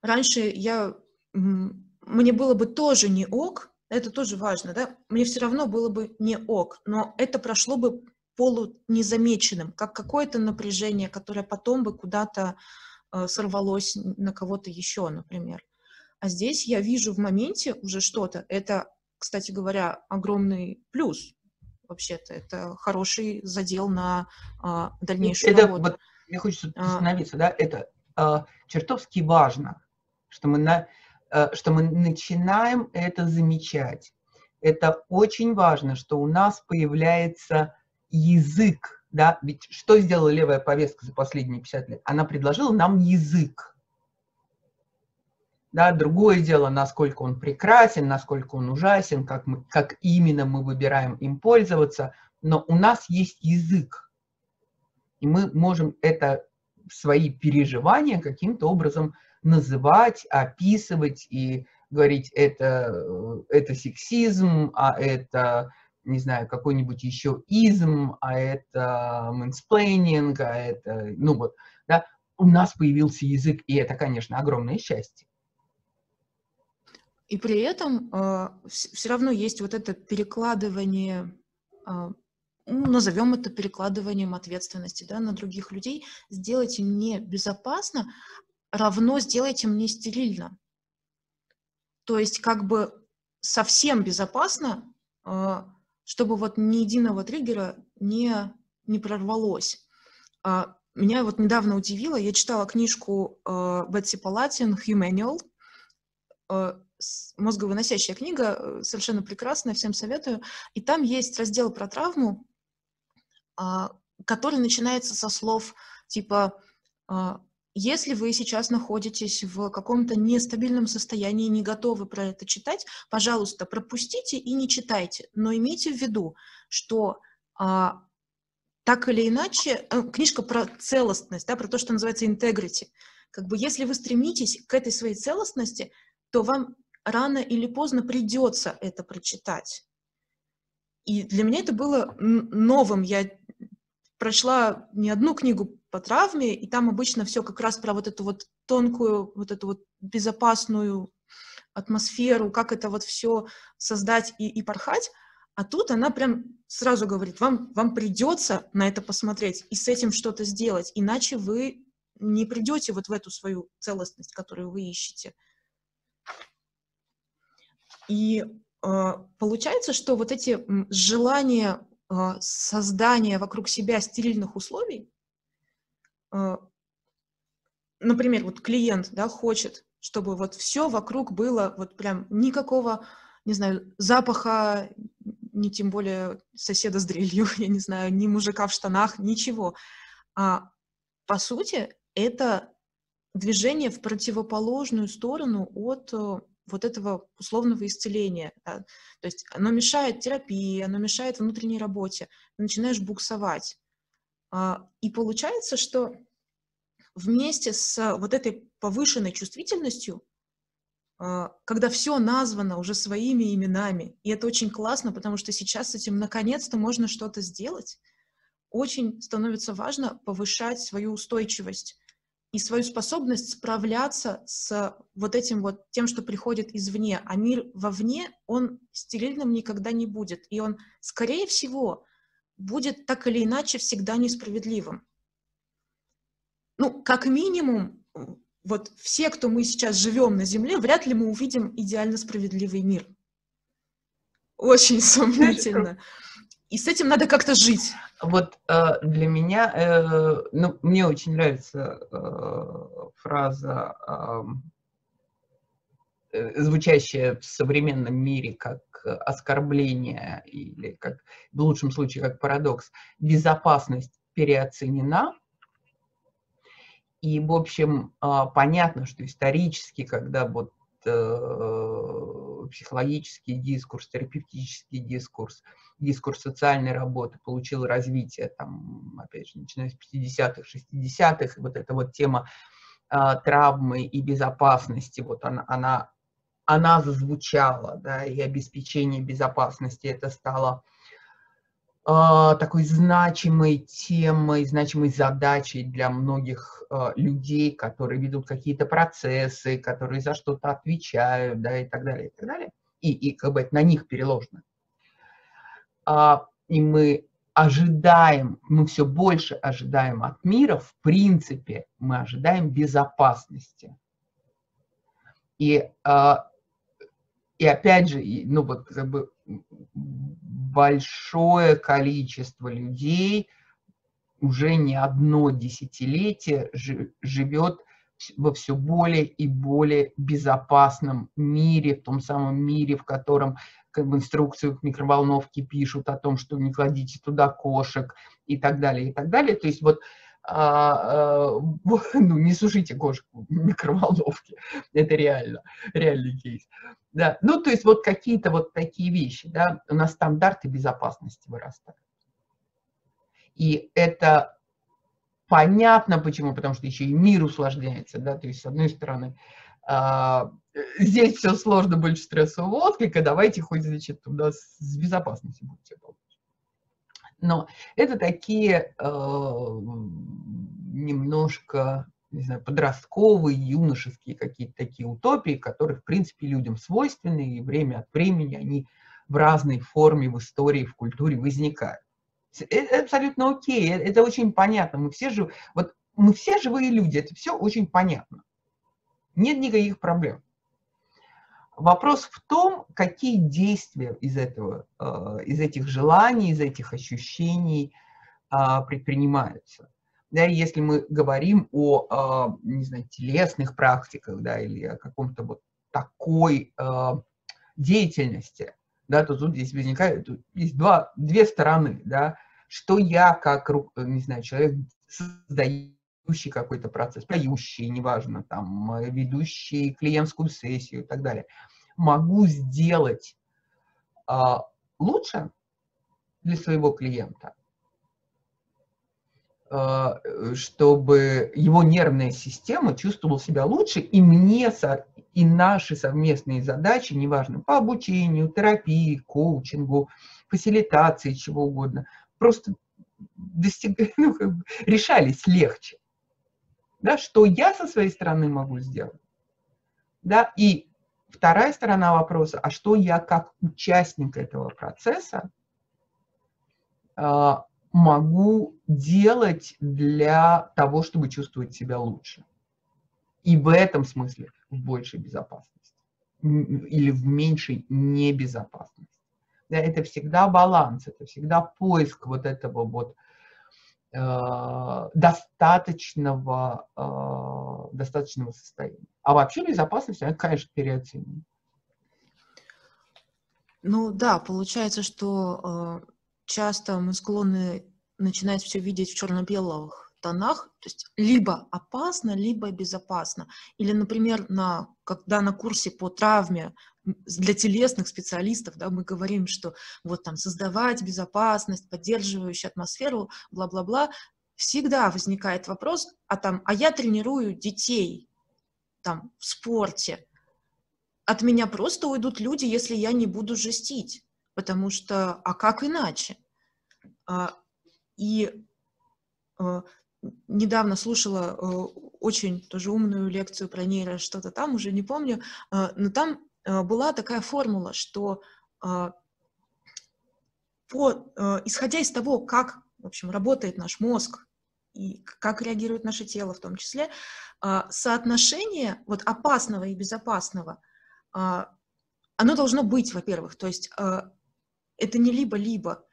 Раньше я, мне было бы тоже не ок, это тоже важно, да, мне все равно было бы не ок, но это прошло бы полу незамеченным, как какое-то напряжение, которое потом бы куда-то э, сорвалось на кого-то еще, например. А здесь я вижу в моменте уже что-то. Это, кстати говоря, огромный плюс, вообще-то. Это хороший задел на а, дальнейшую это, работу. Вот, мне хочется а. остановиться, а, да, это а, чертовски важно, что мы, на, а, что мы начинаем это замечать. Это очень важно, что у нас появляется язык, да, ведь что сделала левая повестка за последние 50 лет? Она предложила нам язык. Да, другое дело, насколько он прекрасен, насколько он ужасен, как, мы, как именно мы выбираем им пользоваться, но у нас есть язык, и мы можем это свои переживания каким-то образом называть, описывать и говорить, это, это сексизм, а это, не знаю, какой-нибудь еще изм, а это mansplaining, а это, ну вот, да, у нас появился язык, и это, конечно, огромное счастье. И при этом э, а, все равно есть вот это перекладывание, э, ну, назовем это перекладыванием ответственности да, на других людей. Сделайте мне безопасно, равно сделайте мне стерильно. То есть как бы совсем безопасно, э, чтобы вот ни единого триггера не, не прорвалось. Э, меня вот недавно удивило, я читала книжку э, Бетси Палатин «Humanual», мозговыносящая книга, э, совершенно прекрасная, всем советую. И там есть раздел про травму, а, который начинается со слов типа а, если вы сейчас находитесь в каком-то нестабильном состоянии, не готовы про это читать, пожалуйста, пропустите и не читайте. Но имейте в виду, что а, так или иначе, э, книжка про целостность, да, про то, что называется integrity. Как бы если вы стремитесь к этой своей целостности, то вам рано или поздно придется это прочитать. И для меня это было новым. Я прочла не одну книгу по травме, и там обычно все как раз про вот эту вот тонкую, вот эту вот безопасную атмосферу, как это вот все создать и, и порхать. А тут она прям сразу говорит, вам, вам придется на это посмотреть и с этим что-то сделать, иначе вы не придете вот в эту свою целостность, которую вы ищете. И э, получается, что вот эти желания э, создания вокруг себя стерильных условий, например, вот клиент, да, хочет, чтобы вот все вокруг было вот прям никакого, не знаю, запаха, ни тем более соседа с дрелью, я не знаю, ни мужика в штанах, ничего. А по сути, это движение в противоположную сторону от э, вот этого условного исцеления. Да? То есть оно мешает терапии, оно мешает внутренней работе. Ты начинаешь буксовать. А, и получается, что вместе с вот этой повышенной чувствительностью, а, когда все названо уже своими именами, и это очень классно, потому что сейчас с этим наконец-то можно что-то сделать, очень становится важно повышать свою устойчивость и свою способность справляться с вот этим вот тем, что приходит извне. А мир вовне, он стерильным никогда не будет. И он, скорее всего, будет так или иначе всегда несправедливым. Ну, как минимум, вот все, кто мы сейчас живем на Земле, вряд ли мы увидим идеально справедливый мир. Очень сомнительно. И с этим надо как-то жить. Вот э, для меня, э, ну, мне очень нравится э, фраза, э, звучащая в современном мире как оскорбление или как в лучшем случае как парадокс. Безопасность переоценена. И, в общем, э, понятно, что исторически, когда вот э, психологический дискурс, терапевтический дискурс – дискурс социальной работы получил развитие, там, опять же, начиная с 50-х, 60-х, и вот эта вот тема э, травмы и безопасности, вот она, она, она зазвучала, да, и обеспечение безопасности это стало э, такой значимой темой, значимой задачей для многих э, людей, которые ведут какие-то процессы, которые за что-то отвечают, да, и так далее, и так далее. И, и как бы это на них переложено. А, и мы ожидаем, мы все больше ожидаем от мира, в принципе, мы ожидаем безопасности. И, а, и опять же, ну вот как бы большое количество людей уже не одно десятилетие живет во все более и более безопасном мире, в том самом мире, в котором как бы инструкцию к микроволновке пишут о том, что не кладите туда кошек и так далее, и так далее. То есть вот а, а, ну, не сушите кошек в микроволновке, это реально, реальный кейс. Да. Ну, то есть вот какие-то вот такие вещи, да, у нас стандарты безопасности вырастают. И это понятно почему, потому что еще и мир усложняется, да, то есть с одной стороны а, здесь все сложно, больше стрессового отклика, давайте хоть, значит, туда с безопасностью будете Но это такие э, немножко, не знаю, подростковые, юношеские какие-то такие утопии, которые, в принципе, людям свойственны, и время от времени они в разной форме в истории, в культуре возникают. Это абсолютно окей, э, это очень понятно. Мы все, жив... вот, мы все живые люди, это все очень понятно. Нет никаких проблем. Вопрос в том, какие действия из, этого, э, из этих желаний, из этих ощущений э, предпринимаются. Да, если мы говорим о, не знаю, телесных практиках, да, или о каком-то вот такой деятельности, да, то тут здесь возникает, тут есть два, две стороны, да, что я как, не знаю, человек, создающий какой-то процесс, продающий, неважно, там, ведущий клиентскую сессию и так далее, могу сделать э, лучше для своего клиента, э, чтобы его нервная система чувствовала себя лучше, и мне и наши совместные задачи, неважно, по обучению, терапии, коучингу, фасилитации, чего угодно, просто достиг... ну, решались легче. Да, что я со своей стороны могу сделать? Да, и вторая сторона вопроса, а что я как участник этого процесса э, могу делать для того, чтобы чувствовать себя лучше? И в этом смысле в большей безопасности или в меньшей небезопасности. Да, это всегда баланс, это всегда поиск вот этого вот э, достаточного, э, достаточного состояния. А вообще безопасность, она, конечно, переоценена. Ну да, получается, что э, часто мы склонны начинать все видеть в черно-белых тонах, то есть либо опасно, либо безопасно. Или, например, на, когда на курсе по травме для телесных специалистов, да, мы говорим, что вот там создавать безопасность, поддерживающую атмосферу, бла-бла-бла, всегда возникает вопрос, а там, а я тренирую детей там в спорте, от меня просто уйдут люди, если я не буду жестить, потому что, а как иначе? А, и а, недавно слушала э, очень тоже умную лекцию про нейро, что-то там, уже не помню, но там была такая формула, что э, по, э, исходя из того, как, в общем, работает наш мозг и как реагирует наше тело в том числе, э, соотношение вот опасного и безопасного, э, оно должно быть, во-первых, то есть э, это не либо-либо,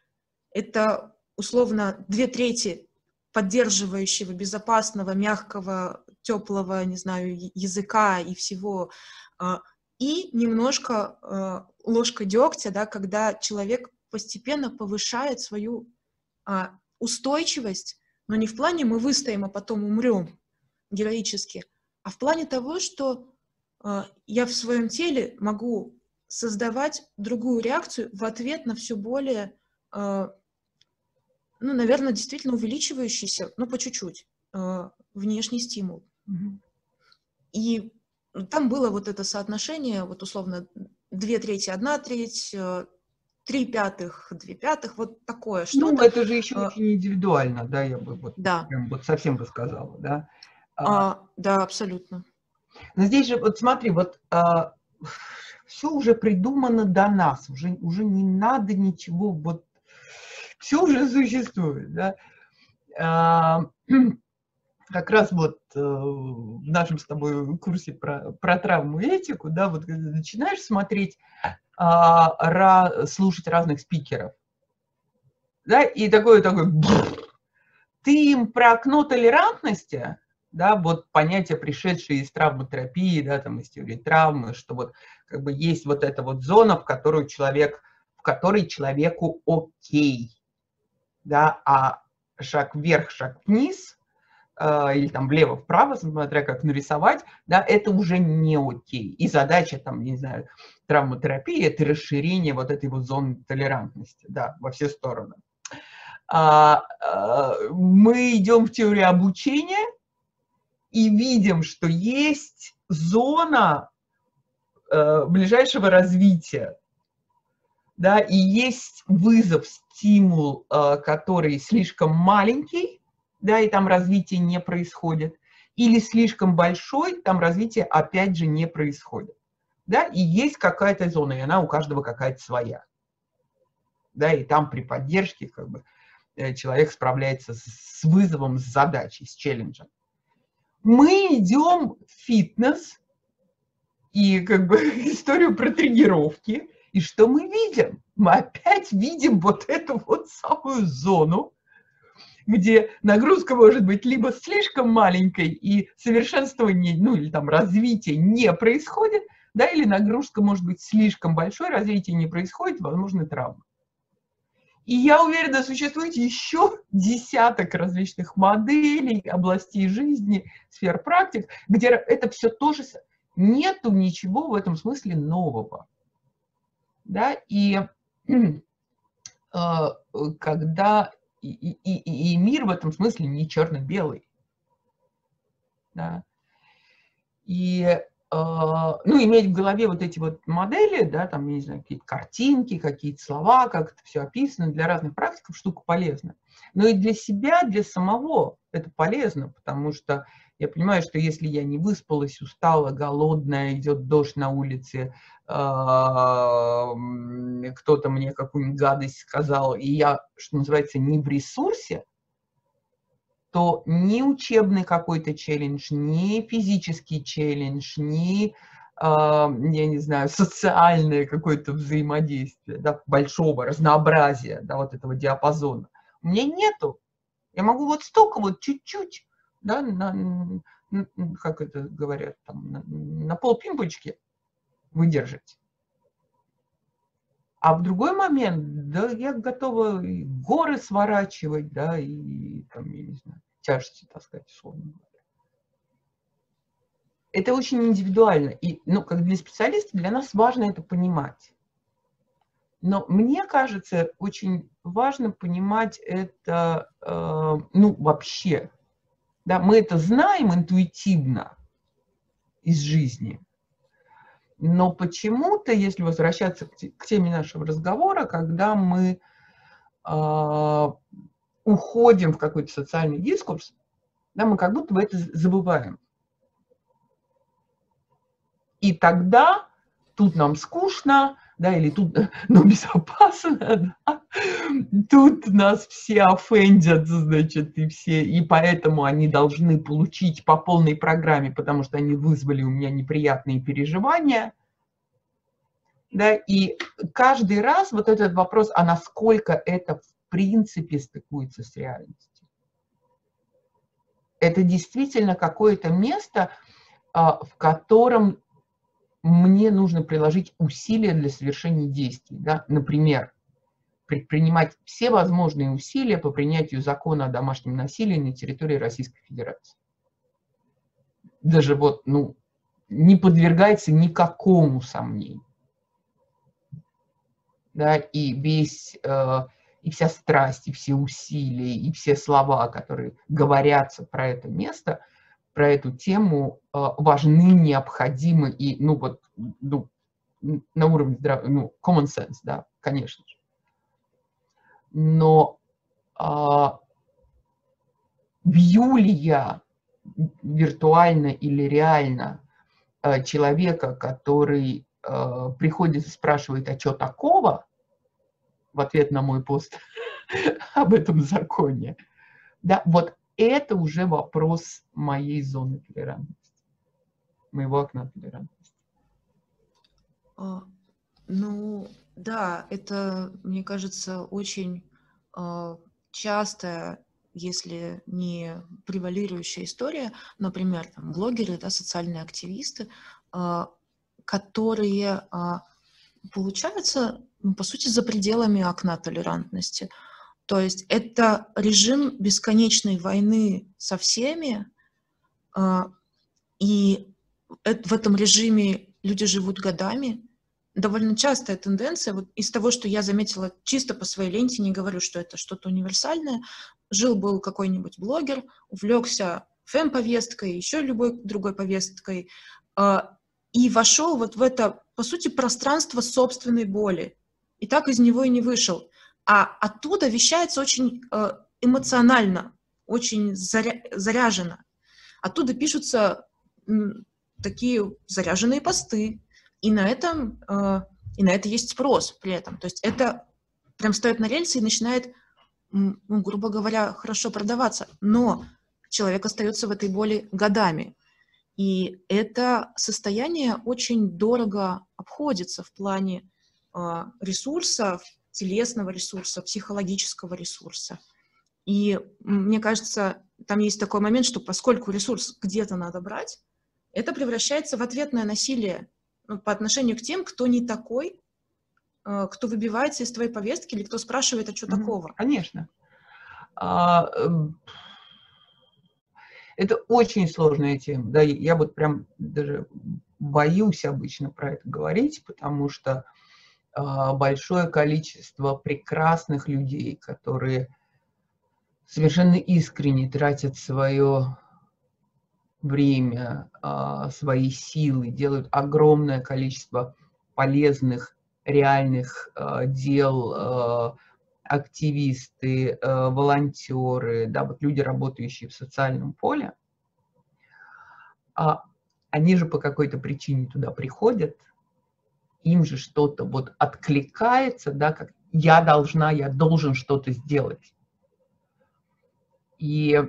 это условно две трети поддерживающего, безопасного, мягкого, теплого, не знаю, языка и всего, а, и немножко а, ложка дегтя, да, когда человек постепенно повышает свою а, устойчивость, но не в плане мы выстоим, а потом умрем героически, а в плане того, что я в своем теле могу создавать другую реакцию в ответ на все более ну, наверное, действительно увеличивающийся, ну, по чуть-чуть, э, внешний стимул. Угу. И там было вот это соотношение, вот условно, две трети, одна треть, э, три пятых, две пятых, вот такое что-то. Ну, это же еще а, очень индивидуально, да, я бы вот, да. прям, вот совсем бы сказала, да. А, а, да, абсолютно. Но здесь же, вот смотри, вот а, все уже придумано до нас, уже, уже не надо ничего вот все уже существует. Да? А, как раз вот э, в нашем с тобой курсе про, про травму и этику, да, вот когда начинаешь смотреть, а, ра, слушать разных спикеров, да, и такой, такой, ты им про окно толерантности, да, вот понятие, пришедшее из травматерапии, да, там, из теории травмы, что вот как бы есть вот эта вот зона, в которую человек, в которой человеку окей, да, а шаг вверх, шаг вниз, э, или там влево-вправо, смотря как нарисовать, да, это уже не окей. И задача, там, не знаю, травматерапии – это расширение вот этой вот зоны толерантности, да, во все стороны. А, а, мы идем в теорию обучения и видим, что есть зона а, ближайшего развития, да, и есть вызов, стимул, э, который слишком маленький, да, и там развитие не происходит, или слишком большой, там развитие опять же не происходит. Да, и есть какая-то зона, и она у каждого какая-то своя. Да, и там при поддержке как бы, э, человек справляется с вызовом, с задачей, с челленджем. Мы идем в фитнес и как бы историю про тренировки, и что мы видим? Мы опять видим вот эту вот самую зону, где нагрузка может быть либо слишком маленькой и совершенствование, ну или там развитие не происходит, да, или нагрузка может быть слишком большой, развитие не происходит, возможны травмы. И я уверена, существует еще десяток различных моделей, областей жизни, сфер практик, где это все тоже... Нету ничего в этом смысле нового. Да? И э, когда... И, и, и мир в этом смысле не черно-белый. Да? И а, ну, иметь в голове вот эти вот модели, да, там, не знаю, какие-то картинки, какие-то слова, как это все описано, для разных практиков штука полезна. Но и для себя, для самого это полезно, потому что я понимаю, что если я не выспалась, устала, голодная, идет дождь на улице, а, кто-то мне какую-нибудь гадость сказал, и я, что называется, не в ресурсе, то ни учебный какой-то челлендж, ни физический челлендж, ни, э, я не знаю, социальное какое-то взаимодействие, да, большого разнообразия, да, вот этого диапазона, у меня нету. Я могу вот столько вот чуть-чуть, да, на, как это говорят, там, на, на полпимпочки выдержать. А в другой момент, да, я готова горы сворачивать, да, и там, я не знаю, тяжести таскать, условно говоря. Это очень индивидуально. И, ну, как для специалиста, для нас важно это понимать. Но мне кажется, очень важно понимать это, э, ну, вообще. Да, мы это знаем интуитивно из жизни, но почему-то, если возвращаться к теме нашего разговора, когда мы э, уходим в какой-то социальный дискурс, да, мы как будто бы это забываем. И тогда тут нам скучно, да, или тут, ну, безопасно, да, тут нас все офендят, значит, и все, и поэтому они должны получить по полной программе, потому что они вызвали у меня неприятные переживания, да, и каждый раз вот этот вопрос, а насколько это в принципе стыкуется с реальностью. Это действительно какое-то место, а, в котором мне нужно приложить усилия для совершения действий. Да? Например, предпринимать все возможные усилия по принятию закона о домашнем насилии на территории Российской Федерации. Даже вот, ну, не подвергается никакому сомнению. Да, и весь э, и вся страсть, и все усилия, и все слова, которые говорятся про это место, про эту тему, э, важны, необходимы и, ну вот, ну, на уровне ну, common sense, да, конечно же. Но а, бью ли я виртуально или реально а, человека, который а, приходит и спрашивает, а что такого, в ответ на мой пост об этом законе. Да, вот это уже вопрос моей зоны толерантности, моего окна толерантности. А, ну, да, это, мне кажется, очень а, частая, если не превалирующая история, например, там, блогеры, да, социальные активисты, а, которые, получается, ну, по сути, за пределами окна толерантности. То есть это режим бесконечной войны со всеми, а, и в этом режиме люди живут годами. Довольно частая тенденция, вот из того, что я заметила чисто по своей ленте, не говорю, что это что-то универсальное, жил-был какой-нибудь блогер, увлекся фэм-повесткой, еще любой другой повесткой, а, и вошел вот в это, по сути, пространство собственной боли и так из него и не вышел. А оттуда вещается очень э, эмоционально, очень заря заряжено. Оттуда пишутся такие заряженные посты, и на этом э, и на это есть спрос при этом. То есть это прям стоит на рельсы и начинает, ну, грубо говоря, хорошо продаваться. Но человек остается в этой боли годами. И это состояние очень дорого обходится в плане а, ресурса, телесного ресурса, психологического ресурса. И мне кажется, там есть такой момент, что поскольку ресурс где-то надо брать, это превращается в ответное насилие ну, по отношению к тем, кто не такой, э, кто выбивается из твоей повестки или кто спрашивает, а что mm-hmm. такого? Конечно. А, эм, это очень сложная тема. Да, я вот прям даже боюсь обычно про это говорить, потому что а, большое количество прекрасных людей, которые совершенно искренне тратят свое время, а, свои силы, делают огромное количество полезных, реальных а, дел, активисты, волонтеры, да, вот люди, работающие в социальном поле, они же по какой-то причине туда приходят, им же что-то вот откликается, да, как я должна, я должен что-то сделать. И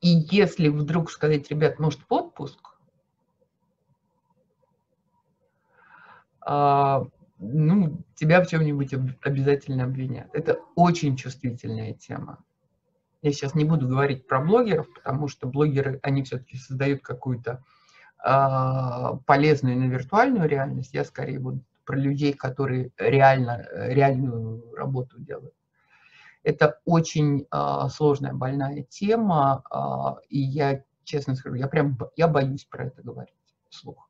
и если вдруг сказать, ребят, может, в отпуск, а, ну, тебя в чем-нибудь обязательно обвинят. Это очень чувствительная тема. Я сейчас не буду говорить про блогеров, потому что блогеры, они все-таки создают какую-то э, полезную на виртуальную реальность. Я скорее буду про людей, которые реально, реальную работу делают. Это очень э, сложная, больная тема, э, и я, честно скажу, я прям я боюсь про это говорить вслух.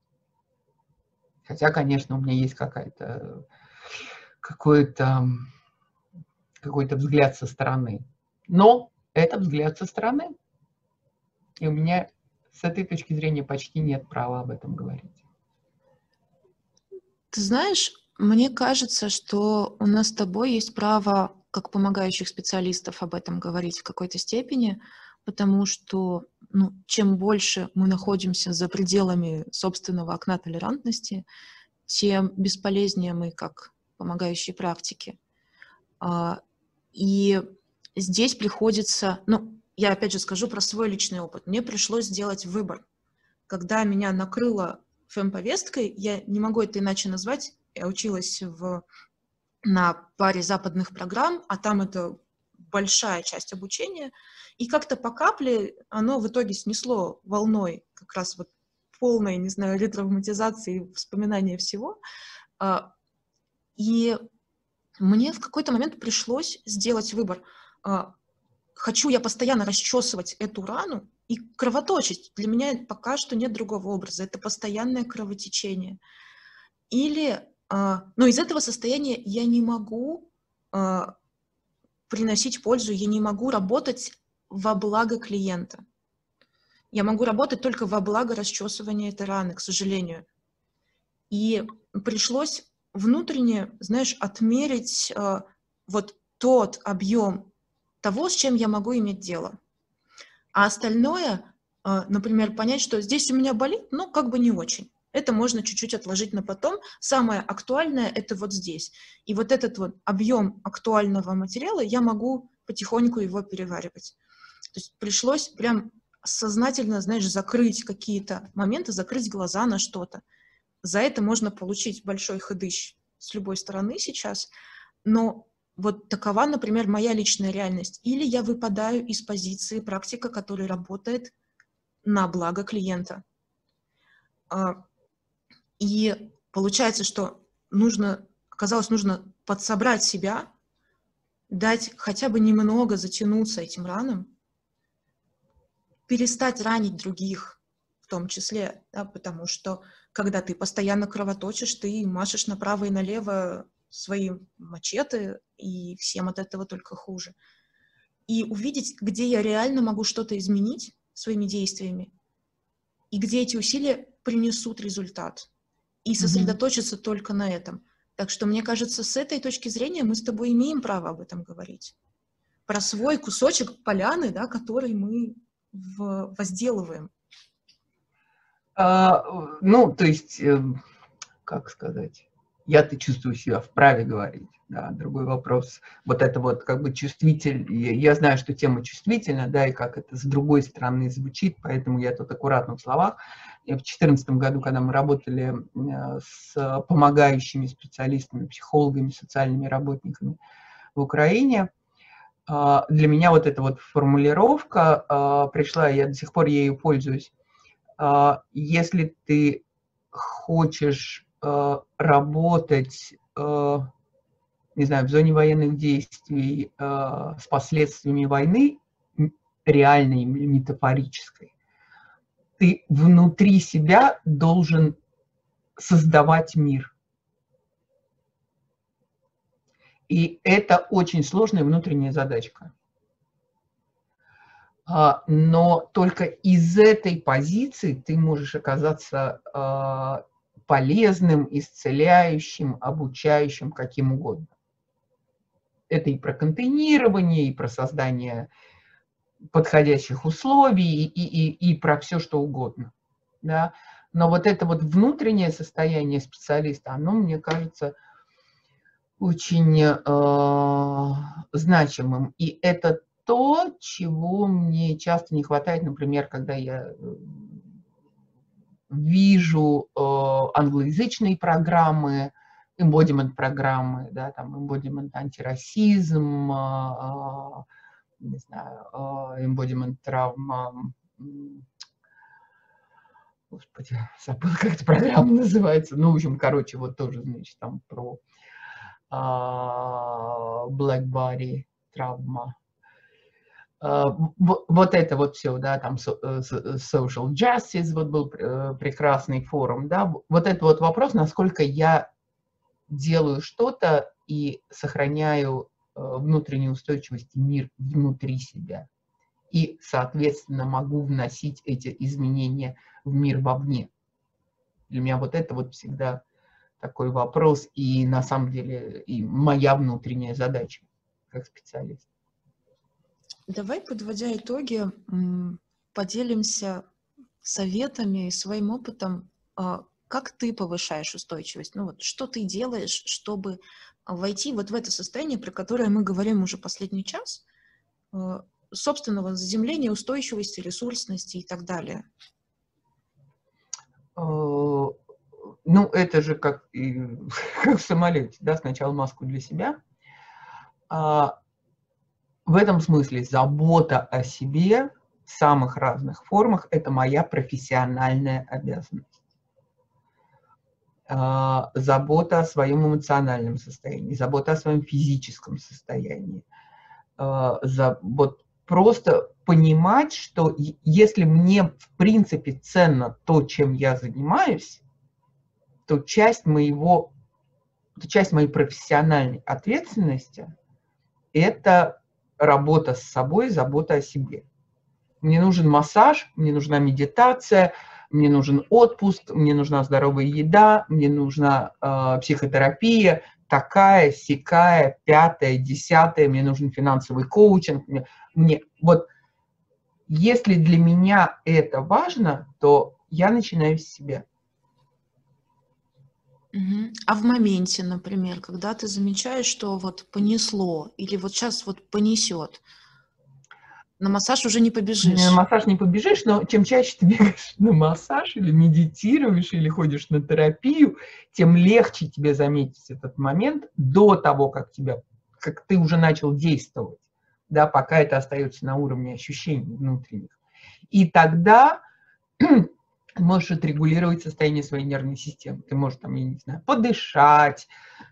Хотя, конечно, у меня есть какая-то какой-то какой-то взгляд со стороны. Но это взгляд со стороны. И у меня с этой точки зрения почти нет права об этом говорить. Ты знаешь, мне кажется, что у нас с тобой есть право, как помогающих специалистов, об этом говорить в какой-то степени, потому что ну, чем больше мы находимся за пределами собственного окна толерантности, тем бесполезнее мы как помогающие практики. А, и здесь приходится, ну, я опять же скажу про свой личный опыт. Мне пришлось сделать выбор. Когда меня накрыло фэм-повесткой, я не могу это иначе назвать, я училась в, на паре западных программ, а там это большая часть обучения, и как-то по капле оно в итоге снесло волной как раз вот полной, не знаю, ретравматизации, вспоминания всего. А, и мне в какой-то момент пришлось сделать выбор – хочу я постоянно расчесывать эту рану и кровоточить. Для меня пока что нет другого образа. Это постоянное кровотечение. Или, а, но из этого состояния я не могу а, приносить пользу, я не могу работать во благо клиента. Я могу работать только во благо расчесывания этой раны, к сожалению. И пришлось внутренне, знаешь, отмерить вот тот объем того, с чем я могу иметь дело. А остальное, а, например, понять, что здесь у меня болит, ну, как бы не очень. Это можно чуть-чуть отложить на потом. Самое актуальное — это вот здесь. И вот этот вот объем актуального материала я могу потихоньку его переваривать. То есть пришлось прям сознательно, знаешь, закрыть какие-то моменты, закрыть глаза на что-то. За это можно получить большой ходыщ с любой стороны сейчас, но вот такова, например, моя личная реальность. Или я выпадаю из позиции практика, который работает на благо клиента. А, и получается, что нужно, оказалось, нужно подсобрать себя, дать хотя бы немного затянуться этим ранам, перестать ранить других в том числе, да, потому что когда ты постоянно кровоточишь, ты машешь направо и налево свои мачете, и всем от этого только хуже. И увидеть, где я реально могу что-то изменить своими действиями, и где эти усилия принесут результат. И сосредоточиться mm-hmm. только на этом. Так что, мне кажется, с этой точки зрения мы с тобой имеем право об этом говорить. Про свой кусочек поляны, да, который мы в, возделываем. А, ну, то есть, э, как сказать, я-то чувствую себя вправе говорить. Да, другой вопрос. Вот это вот как бы чувствитель. Я знаю, что тема чувствительна, да, и как это с другой стороны звучит, поэтому я тут аккуратно в словах. И в 2014 году, когда мы работали э, с помогающими специалистами, психологами, социальными работниками в Украине, А, для меня вот эта вот формулировка а, пришла, я до сих пор ею пользуюсь. Если ты хочешь работать, не знаю, в зоне военных действий с последствиями войны, реальной или метафорической, ты внутри себя должен создавать мир. И это очень сложная внутренняя задачка. А, но только из этой позиции ты можешь оказаться полезным, исцеляющим, обучающим, каким угодно. Это и про контейнирование, и про создание подходящих условий, и, и, и про все, что угодно. Да? Но вот это вот внутреннее состояние специалиста, оно, мне кажется, очень э, значимым. И это то, чего мне часто не хватает, например, когда я э, вижу э, англоязычные программы, embodiment программы, да, там embodiment антирасизм, э, э, не знаю, э, embodiment травма, господи, забыл, как эта программа называется, ну, в общем, короче, вот тоже, значит, там про а, black body травма. А, вот это вот все, да, там э, social justice, вот был э, прекрасный форум, да, вот это вот вопрос, насколько я делаю что-то и сохраняю э, внутреннюю устойчивость, мир внутри себя. И, соответственно, могу вносить эти изменения в мир вовне. Для меня вот это вот всегда такой вопрос и на самом деле и моя внутренняя задача как специалист. Давай, подводя итоги, поделимся советами и своим опытом, а, как ты повышаешь устойчивость? Ну вот, что ты делаешь, чтобы войти вот в это состояние, про которое мы говорим уже последний час, а, собственного заземления, устойчивости, ресурсности и так далее? Э, ну, это же как, как в самолете, да, сначала маску для себя. А, в этом смысле забота о себе в самых разных формах – это моя профессиональная обязанность. А, забота о своем эмоциональном состоянии, забота о своем физическом состоянии. А, вот просто понимать, что если мне в принципе ценно то, чем я занимаюсь, то часть моего, часть моей профессиональной ответственности – это работа с собой, забота о себе. Мне нужен массаж, мне нужна медитация, мне нужен отпуск, мне нужна здоровая еда, мне нужна э, психотерапия, такая, сякая, пятая, десятая, мне нужен финансовый коучинг. Мне, мне вот если для меня это важно, то я начинаю с себя. А в моменте, например, когда ты замечаешь, что вот понесло или вот сейчас вот понесет, на массаж уже не побежишь. На массаж не побежишь, но чем чаще ты бегаешь на массаж или медитируешь, или ходишь на терапию, тем легче тебе заметить этот момент до того, как тебя, как ты уже начал действовать, да, пока это остается на уровне ощущений внутренних. И тогда можешь отрегулировать состояние своей нервной системы. Ты можешь, там, я не знаю, подышать,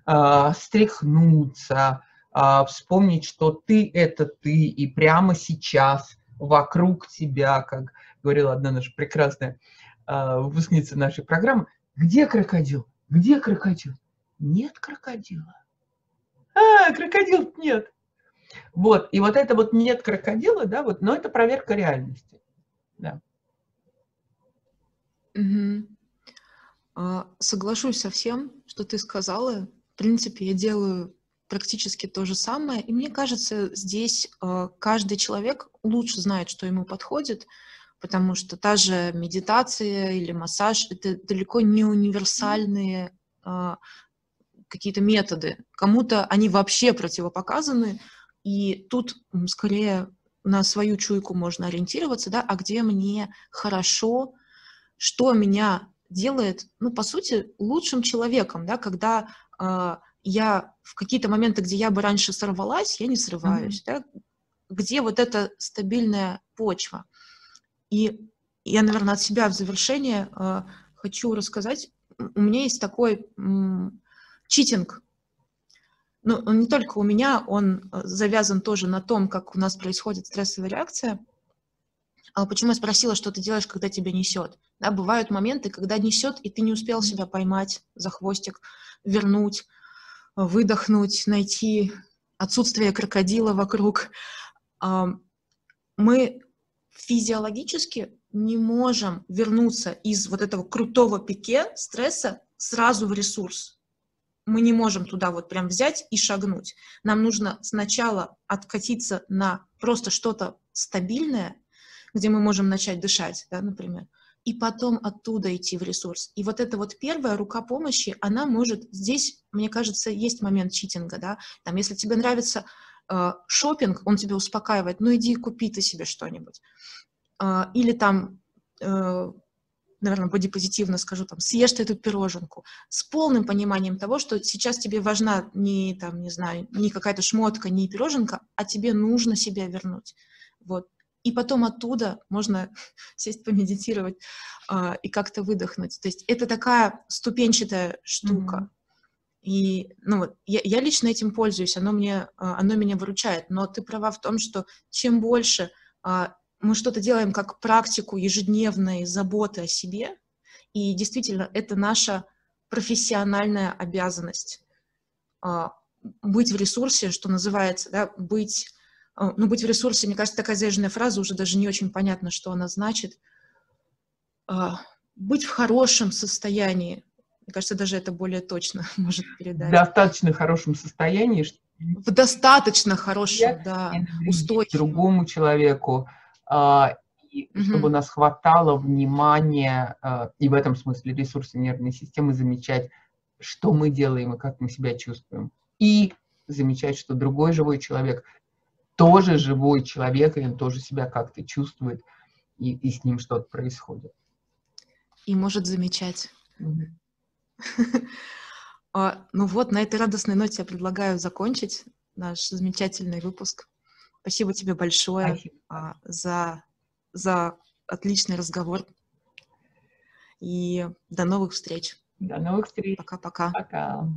э, стряхнуться, э, вспомнить, что ты – это ты, и прямо сейчас вокруг тебя, как говорила одна наша прекрасная э, выпускница нашей программы, где крокодил? Где крокодил? Нет крокодила. А, крокодил нет. Вот, и вот это вот нет крокодила, да, вот, но это проверка реальности. Да. А, соглашусь со всем, что ты сказала. В принципе, я делаю практически то же самое. И мне кажется, здесь а, каждый человек лучше знает, что ему подходит, потому что та же медитация или массаж это далеко не универсальные а, какие-то методы. Кому-то они вообще противопоказаны, и тут скорее на свою чуйку можно ориентироваться, да, а где мне хорошо, что меня делает, ну, по сути, лучшим человеком, да, когда э, я в какие-то моменты, где я бы раньше сорвалась, я не срываюсь, mm-hmm. да, где вот эта стабильная почва. И я, наверное, от себя в завершение э, хочу рассказать. У меня есть такой м, читинг. Ну, не только у меня, он э, завязан тоже на том, как у нас происходит стрессовая реакция. А почему я спросила, что ты делаешь, когда тебя несет? Да, бывают моменты, когда несет, и ты не успел себя поймать за хвостик, вернуть, выдохнуть, найти отсутствие крокодила вокруг. Мы физиологически не можем вернуться из вот этого крутого пике стресса сразу в ресурс. Мы не можем туда вот прям взять и шагнуть. Нам нужно сначала откатиться на просто что-то стабильное, где мы можем начать дышать, да, например, и потом оттуда идти в ресурс. И вот эта вот первая рука помощи, она может... Здесь, мне кажется, есть момент читинга, да, там, если тебе нравится э, шопинг, он тебя успокаивает, ну иди купи ты себе что-нибудь. Э, или там, э, наверное, бодипозитивно скажу, там, съешь ты эту пироженку с полным пониманием того, что сейчас тебе важна не, там, не знаю, не какая-то шмотка, не пироженка, а тебе нужно себя вернуть. Вот и потом оттуда можно сесть помедитировать э, и как-то выдохнуть. То есть это такая ступенчатая штука. Mm-hmm. И ну вот я, я лично этим пользуюсь, оно мне, а, оно меня выручает. Но ты права в том, что чем больше э, мы что-то делаем как практику ежедневной заботы о себе, и действительно это наша профессиональная обязанность э, быть в ресурсе, что называется, да, быть а, ну, быть в ресурсе, мне кажется, такая заезженная фраза, уже даже не очень понятно, что она значит. А, быть в хорошем состоянии, мне кажется, даже это более точно может передать. В достаточно хорошем состоянии. В достаточно хорошем, да, устойчивом. Другому человеку, а, и угу. чтобы у нас хватало внимания, и в этом смысле ресурсы нервной системы замечать, что мы делаем и как мы себя чувствуем. И замечать, что другой живой человек – тоже живой человек, и он тоже себя как-то чувствует, и, и с ним что-то происходит. И может замечать. А, ну вот, на этой радостной ноте я предлагаю закончить наш замечательный выпуск. Спасибо тебе большое Спасибо. А, за, за отличный разговор. И до новых встреч. До новых встреч. Пока-пока. Пока. -пока. Пока.